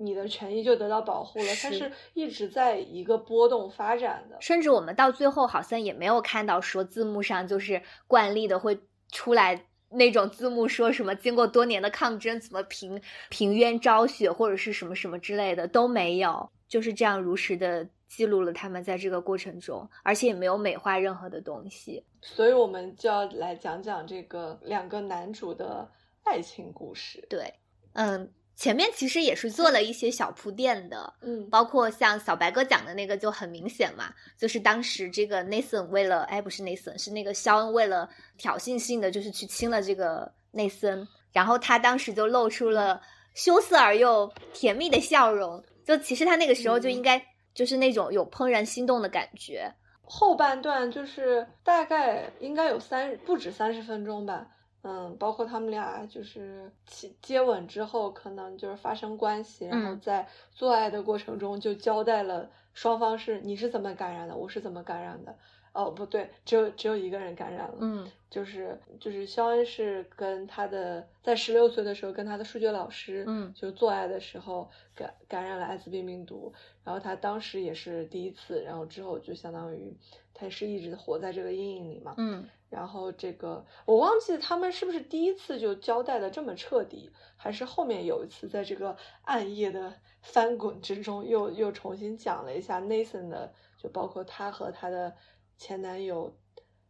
[SPEAKER 1] 你的权益就得到保护了，它是一直在一个波动发展的，
[SPEAKER 2] 甚至我们到最后好像也没有看到说字幕上就是惯例的会出来那种字幕说什么经过多年的抗争怎么平平冤昭雪或者是什么什么之类的都没有，就是这样如实的记录了他们在这个过程中，而且也没有美化任何的东西，
[SPEAKER 1] 所以我们就要来讲讲这个两个男主的爱情故事。
[SPEAKER 2] 对，嗯。前面其实也是做了一些小铺垫的，
[SPEAKER 1] 嗯，
[SPEAKER 2] 包括像小白哥讲的那个就很明显嘛，就是当时这个 Nathan 为了，哎，不是 Nathan，是那个肖恩为了挑衅性的，就是去亲了这个内森，然后他当时就露出了羞涩而又甜蜜的笑容，就其实他那个时候就应该就是那种有怦然心动的感觉。
[SPEAKER 1] 后半段就是大概应该有三不止三十分钟吧。嗯，包括他们俩就是接接吻之后，可能就是发生关系，然后
[SPEAKER 2] 嗯。
[SPEAKER 1] 在做爱的过程中就交代了双方是你是怎么感染的，我是怎么感染的。哦，不对，只有只有一个人感染了，
[SPEAKER 2] 嗯。
[SPEAKER 1] 就是就是肖恩是跟他的在十六岁的时候跟他的数学老师，
[SPEAKER 2] 嗯。
[SPEAKER 1] 就做爱的时候感感染了艾滋病病毒，然后他当时也是第一次，然后之后就相当于他是一直活在这个阴影里嘛，
[SPEAKER 2] 嗯
[SPEAKER 1] 然后这个我忘记他们是不是第一次就交代的这么彻底，还是后面有一次在这个暗夜的翻滚之中又又重新讲了一下 Nathan 的，就包括他和他的前男友，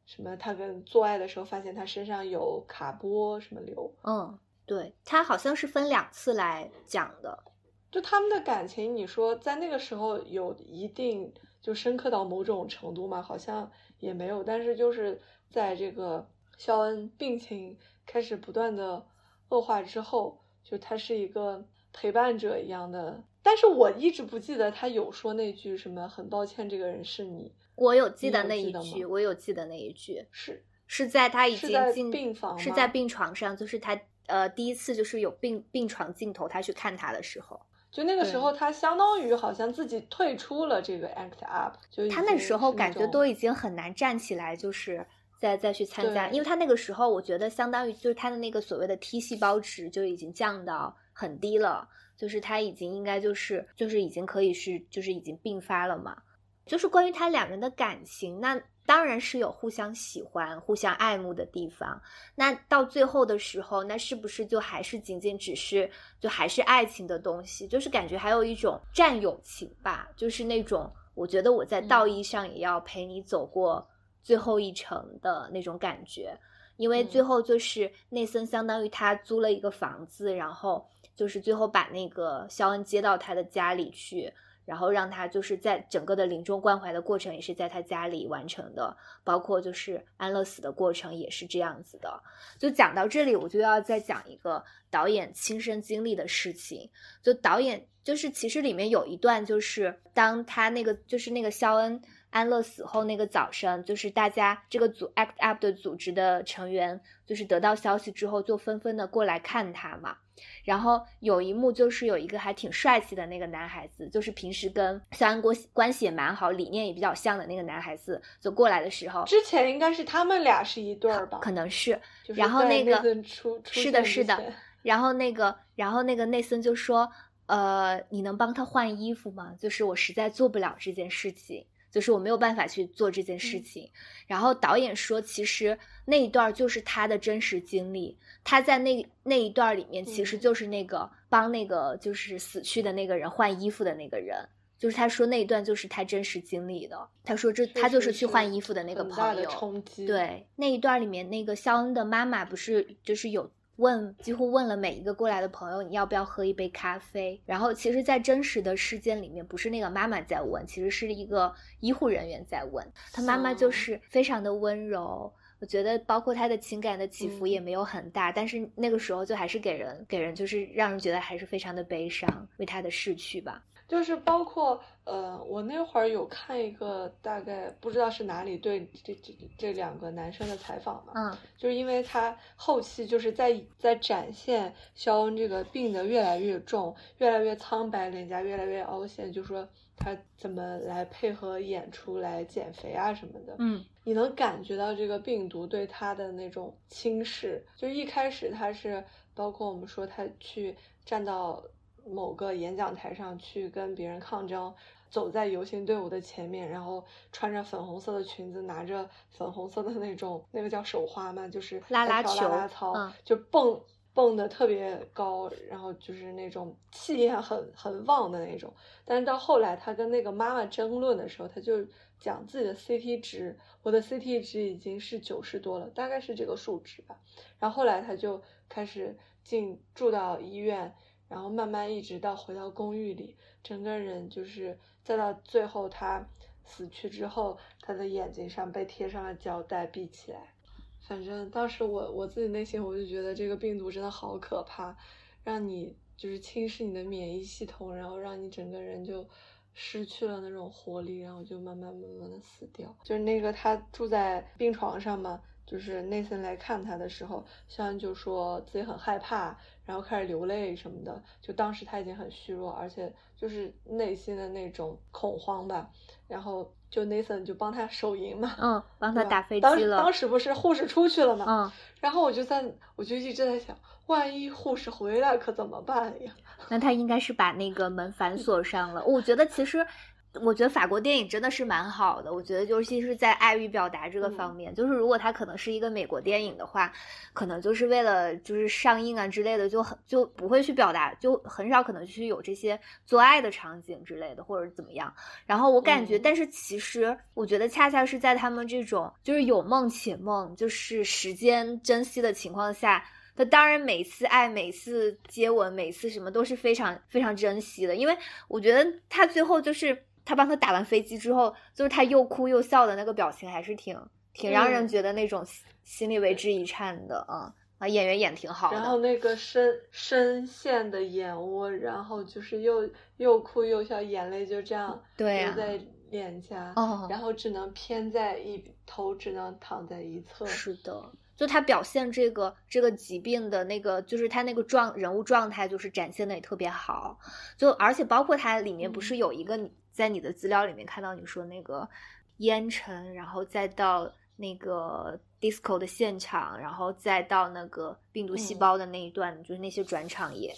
[SPEAKER 1] 什么他跟做爱的时候发现他身上有卡波什么瘤，
[SPEAKER 2] 嗯，对，他好像是分两次来讲的。
[SPEAKER 1] 就他们的感情，你说在那个时候有一定就深刻到某种程度嘛？好像也没有，但是就是在这个肖恩病情开始不断的恶化之后，就他是一个陪伴者一样的。但是我一直不记得他有说那句什么“很抱歉，这个人是你
[SPEAKER 2] 我有记得那一句，
[SPEAKER 1] 吗
[SPEAKER 2] 我有记得那一句，”，
[SPEAKER 1] 是
[SPEAKER 2] 是在他已经进
[SPEAKER 1] 病房吗
[SPEAKER 2] 是在病床上，就是他呃第一次就是有病病床镜头，他去看他的时候，
[SPEAKER 1] 就那个时候，他相当于好像自己退出了这个 ACT UP，就已
[SPEAKER 2] 他那时候感觉都已经很难站起来，就是再再去参加，因为他那个时候我觉得相当于就是他的那个所谓的 T 细胞值就已经降到很低了，就是他已经应该就是就是已经可以是就是已经并发了嘛。就是关于他两人的感情，那当然是有互相喜欢、互相爱慕的地方。那到最后的时候，那是不是就还是仅仅只是就还是爱情的东西？就是感觉还有一种战友情吧，就是那种我觉得我在道义上也要陪你走过最后一程的那种感觉。因为最
[SPEAKER 1] 嗯
[SPEAKER 2] 后就是内森相当于他租了一个房子，然后就是最后把那个肖恩接到他的家里去，然后让他就是在整个的临终关怀的过程也是在他家里完成的，包括就是安乐死的过程也是这样子的。就讲到这里，我就要再讲一个导演亲身经历的事情。就导演就是其实里面有一段，就是当他那个就是那个肖恩安乐死后那个早上，就是大家这个组 ACT UP 的组织的成员，就是得到消息之后，就纷纷的过来看他嘛。然后有一幕就是有一个还挺帅气的那个男孩子，就是平时跟肖恩关关系也蛮好，理念也比较像的那个男孩子，就过来的时候，
[SPEAKER 1] 之前应该是他们俩是一对儿吧？
[SPEAKER 2] 可能是，
[SPEAKER 1] 就是
[SPEAKER 2] 然后
[SPEAKER 1] 在
[SPEAKER 2] 那个是的，是的。然后那个，然后那个内森就说：“呃，你能帮他换衣服吗？就是我实在做不了这件事情，就是我没有办法去做这件事
[SPEAKER 1] 嗯
[SPEAKER 2] 情。然后导演说，其实那一段就是他的真实经历，他在那那一段里面，其实
[SPEAKER 1] 嗯
[SPEAKER 2] 就是那个帮那个就是死去的那个人换衣服的那个人。就是他说那一段就是他真实经历的，他说这他就是去换衣服的那个朋友，
[SPEAKER 1] 冲击。，
[SPEAKER 2] 对，那一段里面，那个肖恩的妈妈不是就是有问，几乎问了每一个过来的朋友，你要不要喝一杯咖啡？然后其实，在真实的事件里面，不是那个妈妈在问，其实是一个医护人员在问。他妈妈就
[SPEAKER 1] 哦
[SPEAKER 2] 是非常的温柔。我觉得，包括他的情感的起伏也
[SPEAKER 1] 嗯
[SPEAKER 2] 没有很大，但是那个时候就还是给人给人就是让人觉得还是非常的悲伤，为他的逝去吧。
[SPEAKER 1] 就是包括呃，我那会儿有看一个大概不知道是哪里对这这这两个男生的采访嘛，
[SPEAKER 2] 嗯
[SPEAKER 1] 就是因为他后期就是在在展现肖恩这个病得越来越重，越来越苍白，脸颊越来越凹陷，就说他怎么来配合演出来减肥啊什么的。
[SPEAKER 2] 嗯
[SPEAKER 1] 你能感觉到这个病毒对他的那种轻视，就一开始他是包括我们说他去站到某个演讲台上去跟别人抗争，走在游行队伍的前面，然后穿着粉红色的裙子，拿着粉红色的那种那个叫手花嘛，就是在跳
[SPEAKER 2] 啦啦球
[SPEAKER 1] 啦啦操，
[SPEAKER 2] 嗯
[SPEAKER 1] 就蹦蹦的特别高，然后就是那种气焰很很旺的那种。但是到后来，他跟那个妈妈争论的时候，他就讲自己的 CT 值，我的 CT 值已经是九十多了，大概是这个数值吧。然后后来他就开始进住到医院，然后慢慢一直到回到公寓里，整个人就是再到最后他死去之后，他的眼睛上被贴上了胶带闭起来。反正当时我我自己内心我就觉得这个病毒真的好可怕，让你就是侵蚀你的免疫系统，然后让你整个人就失去了那种活力，然后就慢慢慢慢的死掉。就是那个他住在病床上嘛，就是内森来看他的时候，肖恩就说自己很害怕，然后开始流泪什么的。就当时他已经很虚弱，而且就是内心的那种恐慌吧。然后就内森就帮他守营嘛，
[SPEAKER 2] 嗯，帮他打飞
[SPEAKER 1] 机
[SPEAKER 2] 了。
[SPEAKER 1] 当当时不是护士出去了嘛，
[SPEAKER 2] 嗯，
[SPEAKER 1] 然后我就在我就一直在想，万一护士回来可怎么办呀？
[SPEAKER 2] 那他应该是把那个门反锁上了。我觉得其实。我觉得法国电影真的是蛮好的。我觉得，尤其是在爱与表达这个方面，就是如果它可能是一个美国电影的话，可能就是为了就是上映啊之类的，就很就不会去表达，就很少可能去有这些做爱的场景之类的，或者怎么样。然后我感觉，但是其实我觉得，恰恰是在他们这种就是有梦且梦，就是时间珍惜的情况下，他当然每次爱、每次接吻、每次什么都是非常非常珍惜的，因为我觉得他最后就是。他帮他打完飞机之后，就是他又哭又笑的那个表情，还是挺挺让人觉得那种心里为之一颤的啊啊！演员演挺好的。
[SPEAKER 1] 然后那个深深陷的眼窝，然后就是又又哭又笑，眼泪就这样
[SPEAKER 2] 流
[SPEAKER 1] 在脸颊，
[SPEAKER 2] 哦，
[SPEAKER 1] 然后只能偏在一头，只能躺在一侧。
[SPEAKER 2] 是的，就他表现这个这个疾病的那个，就是他那个状人物状态，就是展现的也特别好。就而且包括他里面不是有一个。在你的资料里面看到你说那个烟尘，然后再到那个 disco 的现场，然后再到那个病毒细胞的那一段，就是那些转场也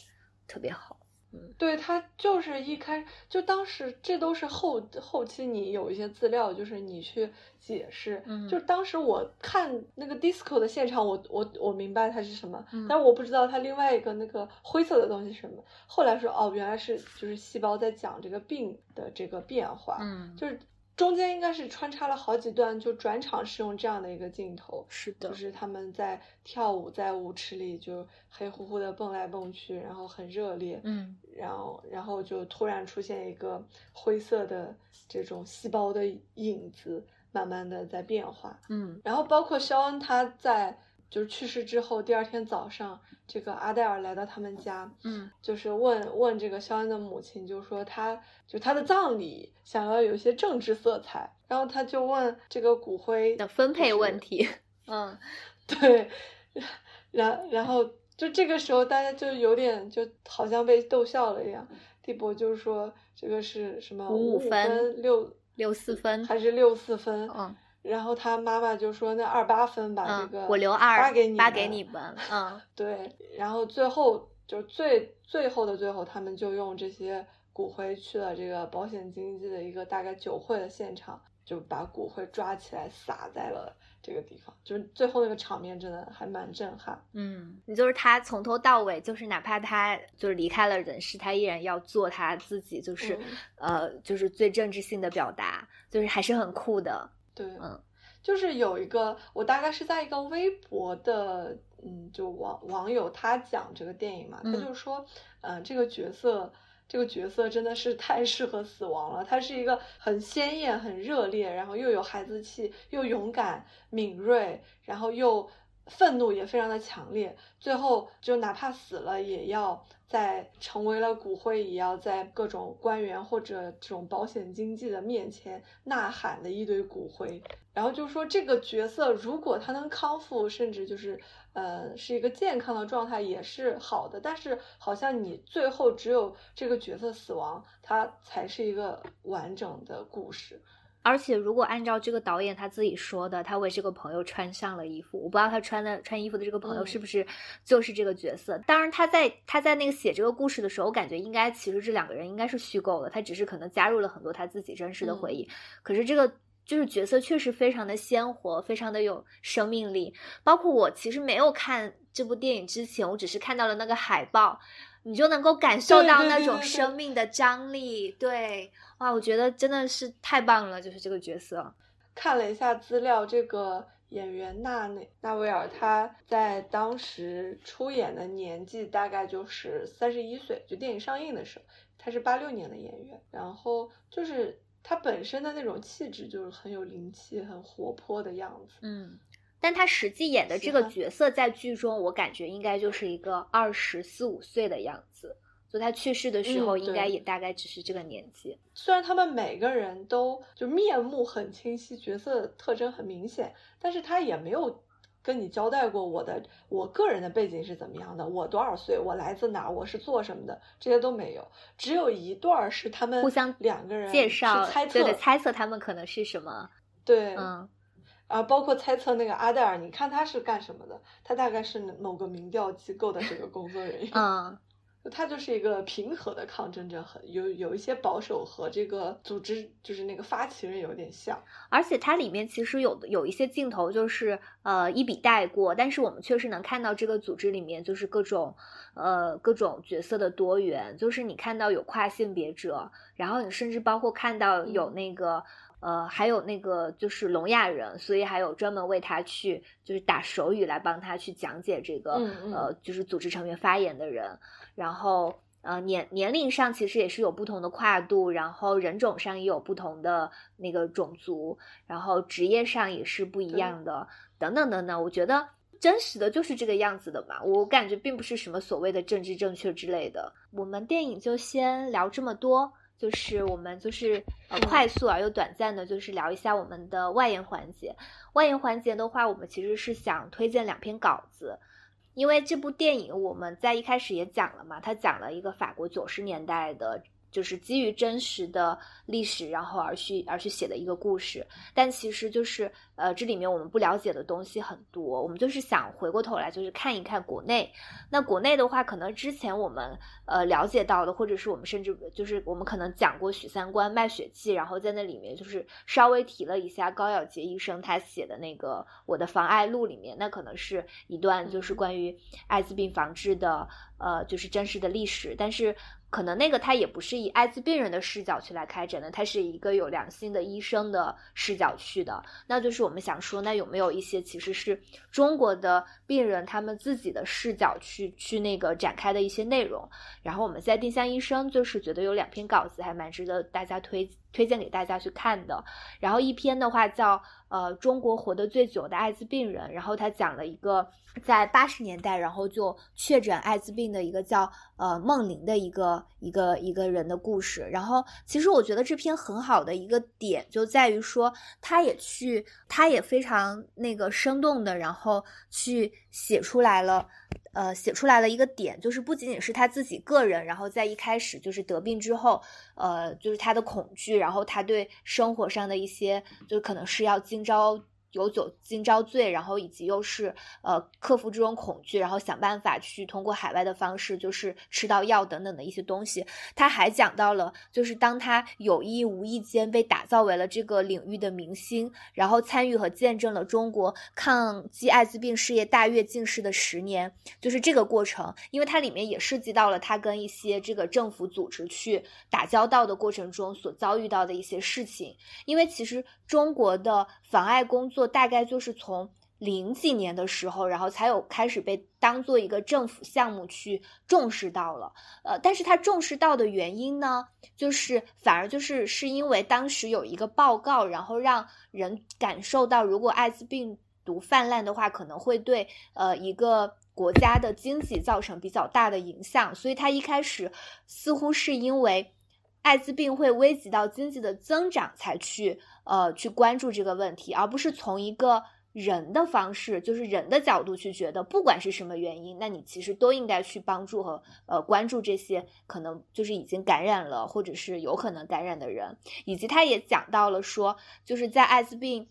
[SPEAKER 2] 特别好。嗯，
[SPEAKER 1] 对他就是一开就当时这都是后后期你有一些资料，就是你去解释。
[SPEAKER 2] 嗯，
[SPEAKER 1] 就当时我看那个 disco 的现场，我我我明白它是什么，但是我不知道它另外一个那个灰色的东西是什么。后来说哦，原来是就是细胞在讲这个病的这个变化。
[SPEAKER 2] 嗯，
[SPEAKER 1] 就是。中间应该是穿插了好几段，就转场是用这样的一个镜头，
[SPEAKER 2] 是的，
[SPEAKER 1] 就是他们在跳舞，在舞池里就黑乎乎的蹦来蹦去，然后很热烈，
[SPEAKER 2] 嗯，
[SPEAKER 1] 然后然后就突然出现一个灰色的这种细胞的影子，慢慢的在变化，
[SPEAKER 2] 嗯，
[SPEAKER 1] 然后包括肖恩他在。就是去世之后，第二天早上，这个阿黛尔来到他们家，
[SPEAKER 2] 嗯，
[SPEAKER 1] 就是问问这个肖恩的母亲，就说他就他的葬礼想要有一些政治色彩，然后他就问这个骨灰
[SPEAKER 2] 的分配问题，嗯，[laughs]
[SPEAKER 1] 对，[laughs] 然然后就这个时候大家就有点就好像被逗笑了一样，蒂博就是说这个是什么五
[SPEAKER 2] 五分
[SPEAKER 1] 六
[SPEAKER 2] 六四分
[SPEAKER 1] 还是六四分，
[SPEAKER 2] 嗯。
[SPEAKER 1] 然后他妈妈就说：“那二八分吧，这个
[SPEAKER 2] 我留二
[SPEAKER 1] 八给你，
[SPEAKER 2] 八给你们。”嗯，[laughs]
[SPEAKER 1] 对。然后最后就最最后的最后，他们就用这些骨灰去了这个保险经纪的一个大概酒会的现场，就把骨灰抓起来撒在了这个地方。就是最后那个场面真的还蛮震撼。
[SPEAKER 2] 嗯，你就是他从头到尾，就是哪怕他就是离开了人世，他依然要做他自己，就是呃，就是最政治性的表达，就是还是很酷的。
[SPEAKER 1] 对，
[SPEAKER 2] 嗯，
[SPEAKER 1] 就是有一个，我大概是在一个微博的，嗯，就网网友他讲这个电影嘛，他就说，嗯，这个角色，这个角色真的是太适合死亡了。他是一个很鲜艳、很热烈，然后又有孩子气，又勇敢、敏锐，然后又愤怒也非常的强烈。最后就哪怕死了，也要。在成为了骨灰，也要在各种官员或者这种保险经纪的面前呐喊的一堆骨灰。然后就说这个角色，如果他能康复，甚至就是呃是一个健康的状态，也是好的。但是好像你最后只有这个角色死亡，他才是一个完整的故事。
[SPEAKER 2] 而且，如果按照这个导演他自己说的，他为这个朋友穿上了衣服，我不知道他穿的穿衣服的这个朋友是不是就是这个角色。当然，他在他在那个写这个故事的时候，我感觉应该其实这两个人应该是虚构的，他只是可能加入了很多他自己真实的回忆。可是这个就是角色确实非常的鲜活，非常的有生命力。包括我其实没有看这部电影之前，我只是看到了那个海报。你就能够感受到那种生命的张力，对，哇，我觉得真的是太棒了，就是这个角色。
[SPEAKER 1] 看了一下资料，这个演员纳内纳维尔，他在当时出演的年纪大概就是三十一岁，就电影上映的时候，他是八六年的演员，然后就是他本身的那种气质就是很有灵气、很活泼的样子，
[SPEAKER 2] 嗯。但他实际演的这个角色在剧中，我感觉应该就是一个二十四五岁的样子，所以他去世的时候应该也大概只是这个年纪。
[SPEAKER 1] 虽然他们每个人都就面目很清晰，角色特征很明显，但是他也没有跟你交代过我的我个人的背景是怎么样的，我多少岁，我来自哪，我是做什么的，这些都没有，只有一段是他们
[SPEAKER 2] 互相
[SPEAKER 1] 两个人
[SPEAKER 2] 介绍，
[SPEAKER 1] 猜测，
[SPEAKER 2] 猜测他们可能是什么，
[SPEAKER 1] 对，
[SPEAKER 2] 嗯，
[SPEAKER 1] 啊，包括猜测那个阿黛尔，你看他是干什么的？他大概是某个民调机构的这个工作人员，
[SPEAKER 2] 嗯。
[SPEAKER 1] 他就是一个平和的抗争者，很有有一些保守和这个组织，就是那个发起人有点像。
[SPEAKER 2] 而且它里面其实有有一些镜头就是呃一笔带过，但是我们确实能看到这个组织里面就是各种呃各种角色的多元，就是你看到有跨性别者，然后你甚至包括看到有那个。呃，还有那个就是聋哑人，所以还有专门为他去就是打手语来帮他去讲解这个呃，就是组织成员发言的人。然后呃年年龄上其实也是有不同的跨度，然后人种上也有不同的那个种族，然后职业上也是不一样的，等等等等。我觉得真实的就是这个样子的嘛，我感觉并不是什么所谓的政治正确之类的。我们电影就先聊这么多。就是我们就是呃快速而又短暂的，就是聊一下我们的外延环节。外延环节的话，我们其实是想推荐两篇稿子，因为这部电影我们在一开始也讲了嘛，它讲了一个法国九十年代的。就是基于真实的历史，然后而去而去写的一个故事，但其实就是呃，这里面我们不了解的东西很多，我们就是想回过头来，就是看一看国内。那国内的话，可能之前我们呃了解到的，或者是我们甚至就是我们可能讲过许三观卖血记，然后在那里面就是稍微提了一下高晓杰医生他写的那个《我的防艾录》里面，那可能是一段就是关于艾滋病防治的呃，就是真实的历史，但是。可能那个他也不是以艾滋病人的视角去来开展的，他是一个有良心的医生的视角去的。那就是我们想说，那有没有一些其实是中国的病人他们自己的视角去去那个展开的一些内容？然后我们在定向医生就是觉得有两篇稿子还蛮值得大家推推荐给大家去看的。然后一篇的话叫呃中国活得最久的艾滋病人，然后他讲了一个。在八十年代，然后就确诊艾滋病的一个叫呃梦玲的一个一个一个人的故事。然后，其实我觉得这篇很好的一个点就在于说，他也去，他也非常那个生动的，然后去写出来了，呃，写出来了一个点，就是不仅仅是他自己个人，然后在一开始就是得病之后，呃，就是他的恐惧，然后他对生活上的一些，就可能是要今朝。有酒今朝醉，然后以及又是呃克服这种恐惧，然后想办法去通过海外的方式，就是吃到药等等的一些东西。他还讲到了，就是当他有意无意间被打造为了这个领域的明星，然后参与和见证了中国抗击艾滋病事业大跃进式的十年，就是这个过程。因为它里面也涉及到了他跟一些这个政府组织去打交道的过程中所遭遇到的一些事情。因为其实中国的妨碍工作。大概就是从零几年的时候，然后才有开始被当做一个政府项目去重视到了。呃，但是他重视到的原因呢，就是反而就是是因为当时有一个报告，然后让人感受到，如果艾滋病毒泛滥的话，可能会对呃一个国家的经济造成比较大的影响。所以他一开始似乎是因为艾滋病会危及到经济的增长才去。呃，去关注这个问题，而不是从一个人的方式，就是人的角度去觉得，不管是什么原因，那你其实都应该去帮助和呃关注这些可能就是已经感染了，或者是有可能感染的人，以及他也讲到了说，就是在艾滋病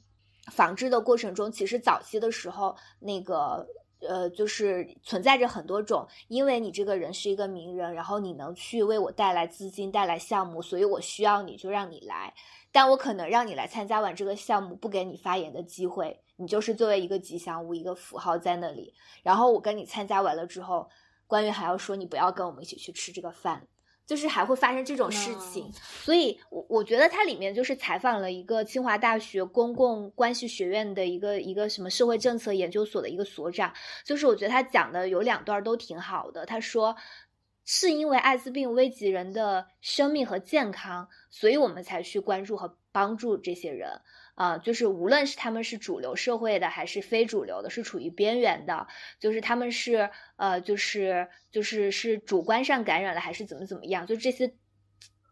[SPEAKER 2] 防治的过程中，其实早期的时候，那个呃，就是存在着很多种，因为你这个人是一个名人，然后你能去为我带来资金、带来项目，所以我需要你就让你来。但我可能让你来参加完这个项目，不给你发言的机会，你就是作为一个吉祥物、一个符号在那里。然后我跟你参加完了之后，官员还要说你不要跟我们一起去吃这个饭，就是还会发生这种事情。所以，我我觉得它里面就是采访了一个清华大学公共关系学院的一个一个什么社会政策研究所的一个所长，就是我觉得他讲的有两段都挺好的。他说。是因为艾滋病危及人的生命和健康，所以我们才去关注和帮助这些人啊。就是无论是他们是主流社会的，还是非主流的，是处于边缘的，就是他们是呃，就是就是是主观上感染了，还是怎么怎么样，就这些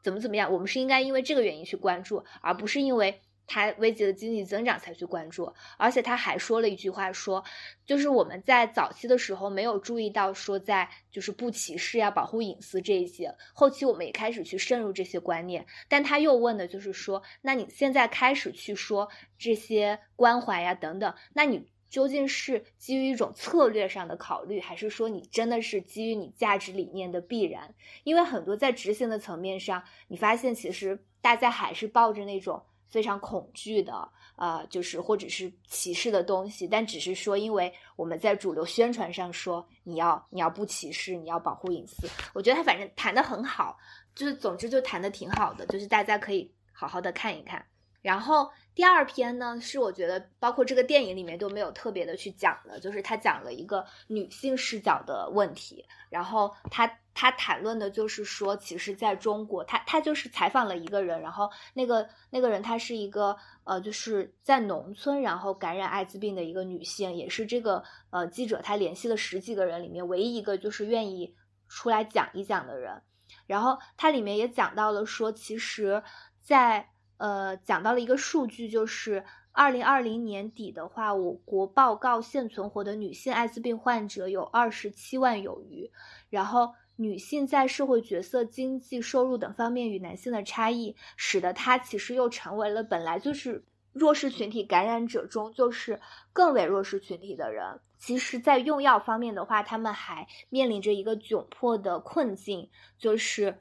[SPEAKER 2] 怎么怎么样，我们是应该因为这个原因去关注，而不是因为他危及了经济增长才去关注，而且他还说了一句话，说就是我们在早期的时候没有注意到说在就是不歧视呀、保护隐私这一些，后期我们也开始去渗入这些观念。但他又问的就是说，那你现在开始去说这些关怀呀等等，那你究竟是基于一种策略上的考虑，还是说你真的是基于你价值理念的必然？因为很多在执行的层面上，你发现其实大家还是抱着那种。非常恐惧的，呃，就是或者是歧视的东西，但只是说，因为我们在主流宣传上说你要你要不歧视，你要保护隐私，我觉得他反正谈的很好，就是总之就谈的挺好的，就是大家可以好好的看一看。然后第二篇呢，是我觉得包括这个电影里面都没有特别的去讲的，就是他讲了一个女性视角的问题。然后他他谈论的就是说，其实在中国，他他就是采访了一个人，然后那个那个人她是一个呃，就是在农村然后感染艾滋病的一个女性，也是这个呃记者他联系了十几个人里面唯一一个就是愿意出来讲一讲的人。然后他里面也讲到了说，其实，在呃，讲到了一个数据，就是二零二零年底的话，我国报告现存活的女性艾滋病患者有二十七万有余。然后，女性在社会角色、经济收入等方面与男性的差异，使得她其实又成为了本来就是弱势群体感染者中就是更为弱势群体的人。其实，在用药方面的话，他们还面临着一个窘迫的困境，就是。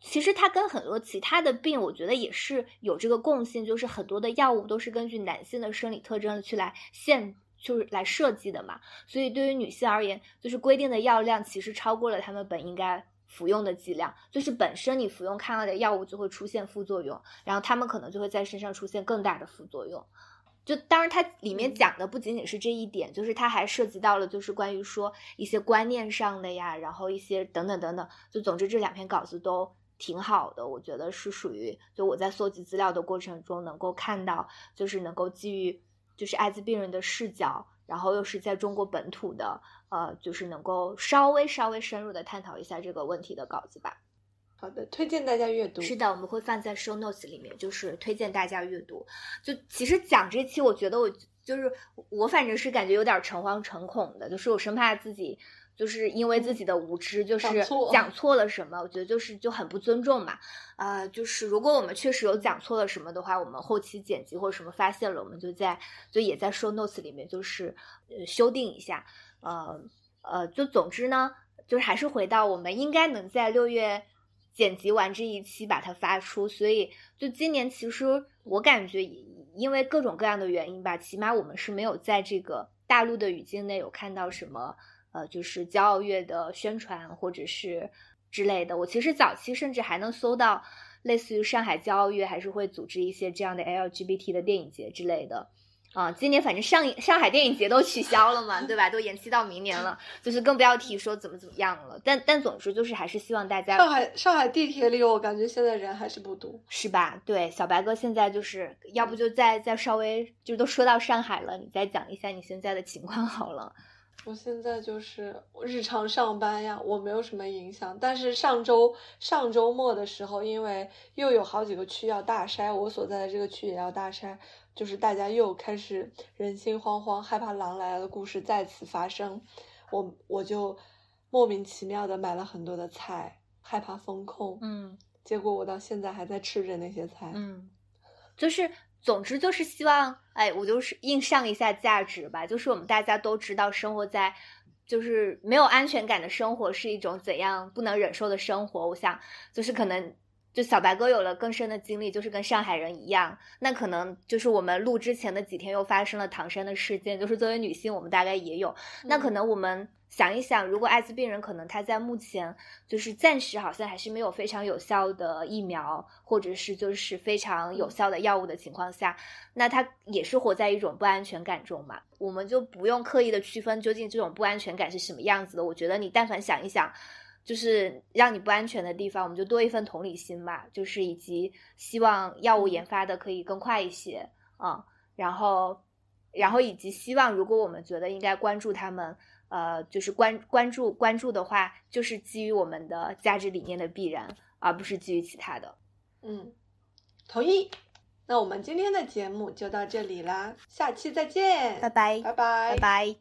[SPEAKER 2] 其实它跟很多其他的病，我觉得也是有这个共性，就是很多的药物都是根据男性的生理特征去来限，就是来设计的嘛。所以对于女性而言，就是规定的药量其实超过了他们本应该服用的剂量，就是本身你服用抗药的药物就会出现副作用，然后他们可能就会在身上出现更大的副作用。就当然它里面讲的不仅仅是这一点，就是它还涉及到了就是关于说一些观念上的呀，然后一些等等等等。就总之这两篇稿子都。挺好的，我觉得是属于就我在搜集资料的过程中能够看到，就是能够基于就是艾滋病人的视角，然后又是在中国本土的，呃，就是能够稍微稍微深入的探讨一下这个问题的稿子吧。
[SPEAKER 1] 好的，推荐大家阅读。
[SPEAKER 2] 是的，我们会放在 show notes 里面，就是推荐大家阅读。就其实讲这期，我觉得我就是我反正是感觉有点诚惶诚恐的，就是我生怕自己。就是因为自己的无知，就是讲错了什么，我觉得就是就很不尊重嘛。呃，就是如果我们确实有讲错了什么的话，我们后期剪辑或者什么发现了，我们就在就也在 show notes 里面就是呃修订一下。呃呃，就总之呢，就是还是回到我们应该能在六月剪辑完这一期把它发出。所以就今年其实我感觉因为各种各样的原因吧，起码我们是没有在这个大陆的语境内有看到什么。呃，就是骄傲月的宣传或者是之类的。我其实早期甚至还能搜到类似于上海骄傲月，还是会组织一些这样的 LGBT 的电影节之类的。啊，今年反正上上海电影节都取消了嘛，对吧？都延期到明年了，就是更不要提说怎么怎么样了。但但总之就是还是希望大家
[SPEAKER 1] 上海上海地铁里，我感觉现在人还是不多，
[SPEAKER 2] 是吧？对，小白哥现在就是要不就再再稍微就都说到上海了，你再讲一下你现在的情况好了。
[SPEAKER 1] 我现在就是日常上班呀，我没有什么影响。但是上周上周末的时候，因为又有好几个区要大筛，我所在的这个区也要大筛，就是大家又开始人心惶惶，害怕狼来了的故事再次发生。我我就莫名其妙的买了很多的菜，害怕风控。
[SPEAKER 2] 嗯，
[SPEAKER 1] 结果我到现在还在吃着那些菜。
[SPEAKER 2] 嗯，就是。总之就是希望，哎，我就是硬上一下价值吧。就是我们大家都知道，生活在就是没有安全感的生活是一种怎样不能忍受的生活。我想，就是可能就小白哥有了更深的经历，就是跟上海人一样。那可能就是我们录之前的几天又发生了唐山的事件，就是作为女性，我们大概也有。那可能我们。想一想，如果艾滋病人可能他在目前就是暂时好像还是没有非常有效的疫苗，或者是就是非常有效的药物的情况下，那他也是活在一种不安全感中嘛。我们就不用刻意的区分究竟这种不安全感是什么样子的。我觉得你但凡想一想，就是让你不安全的地方，我们就多一份同理心嘛，就是以及希望药物研发的可以更快一些啊，然后，然后以及希望如果我们觉得应该关注他们。呃，就是关关注关注的话，就是基于我们的价值理念的必然，而不是基于其他的。
[SPEAKER 1] 嗯，同意。那我们今天的节目就到这里啦，下期再见，
[SPEAKER 2] 拜拜，
[SPEAKER 1] 拜拜，
[SPEAKER 2] 拜拜。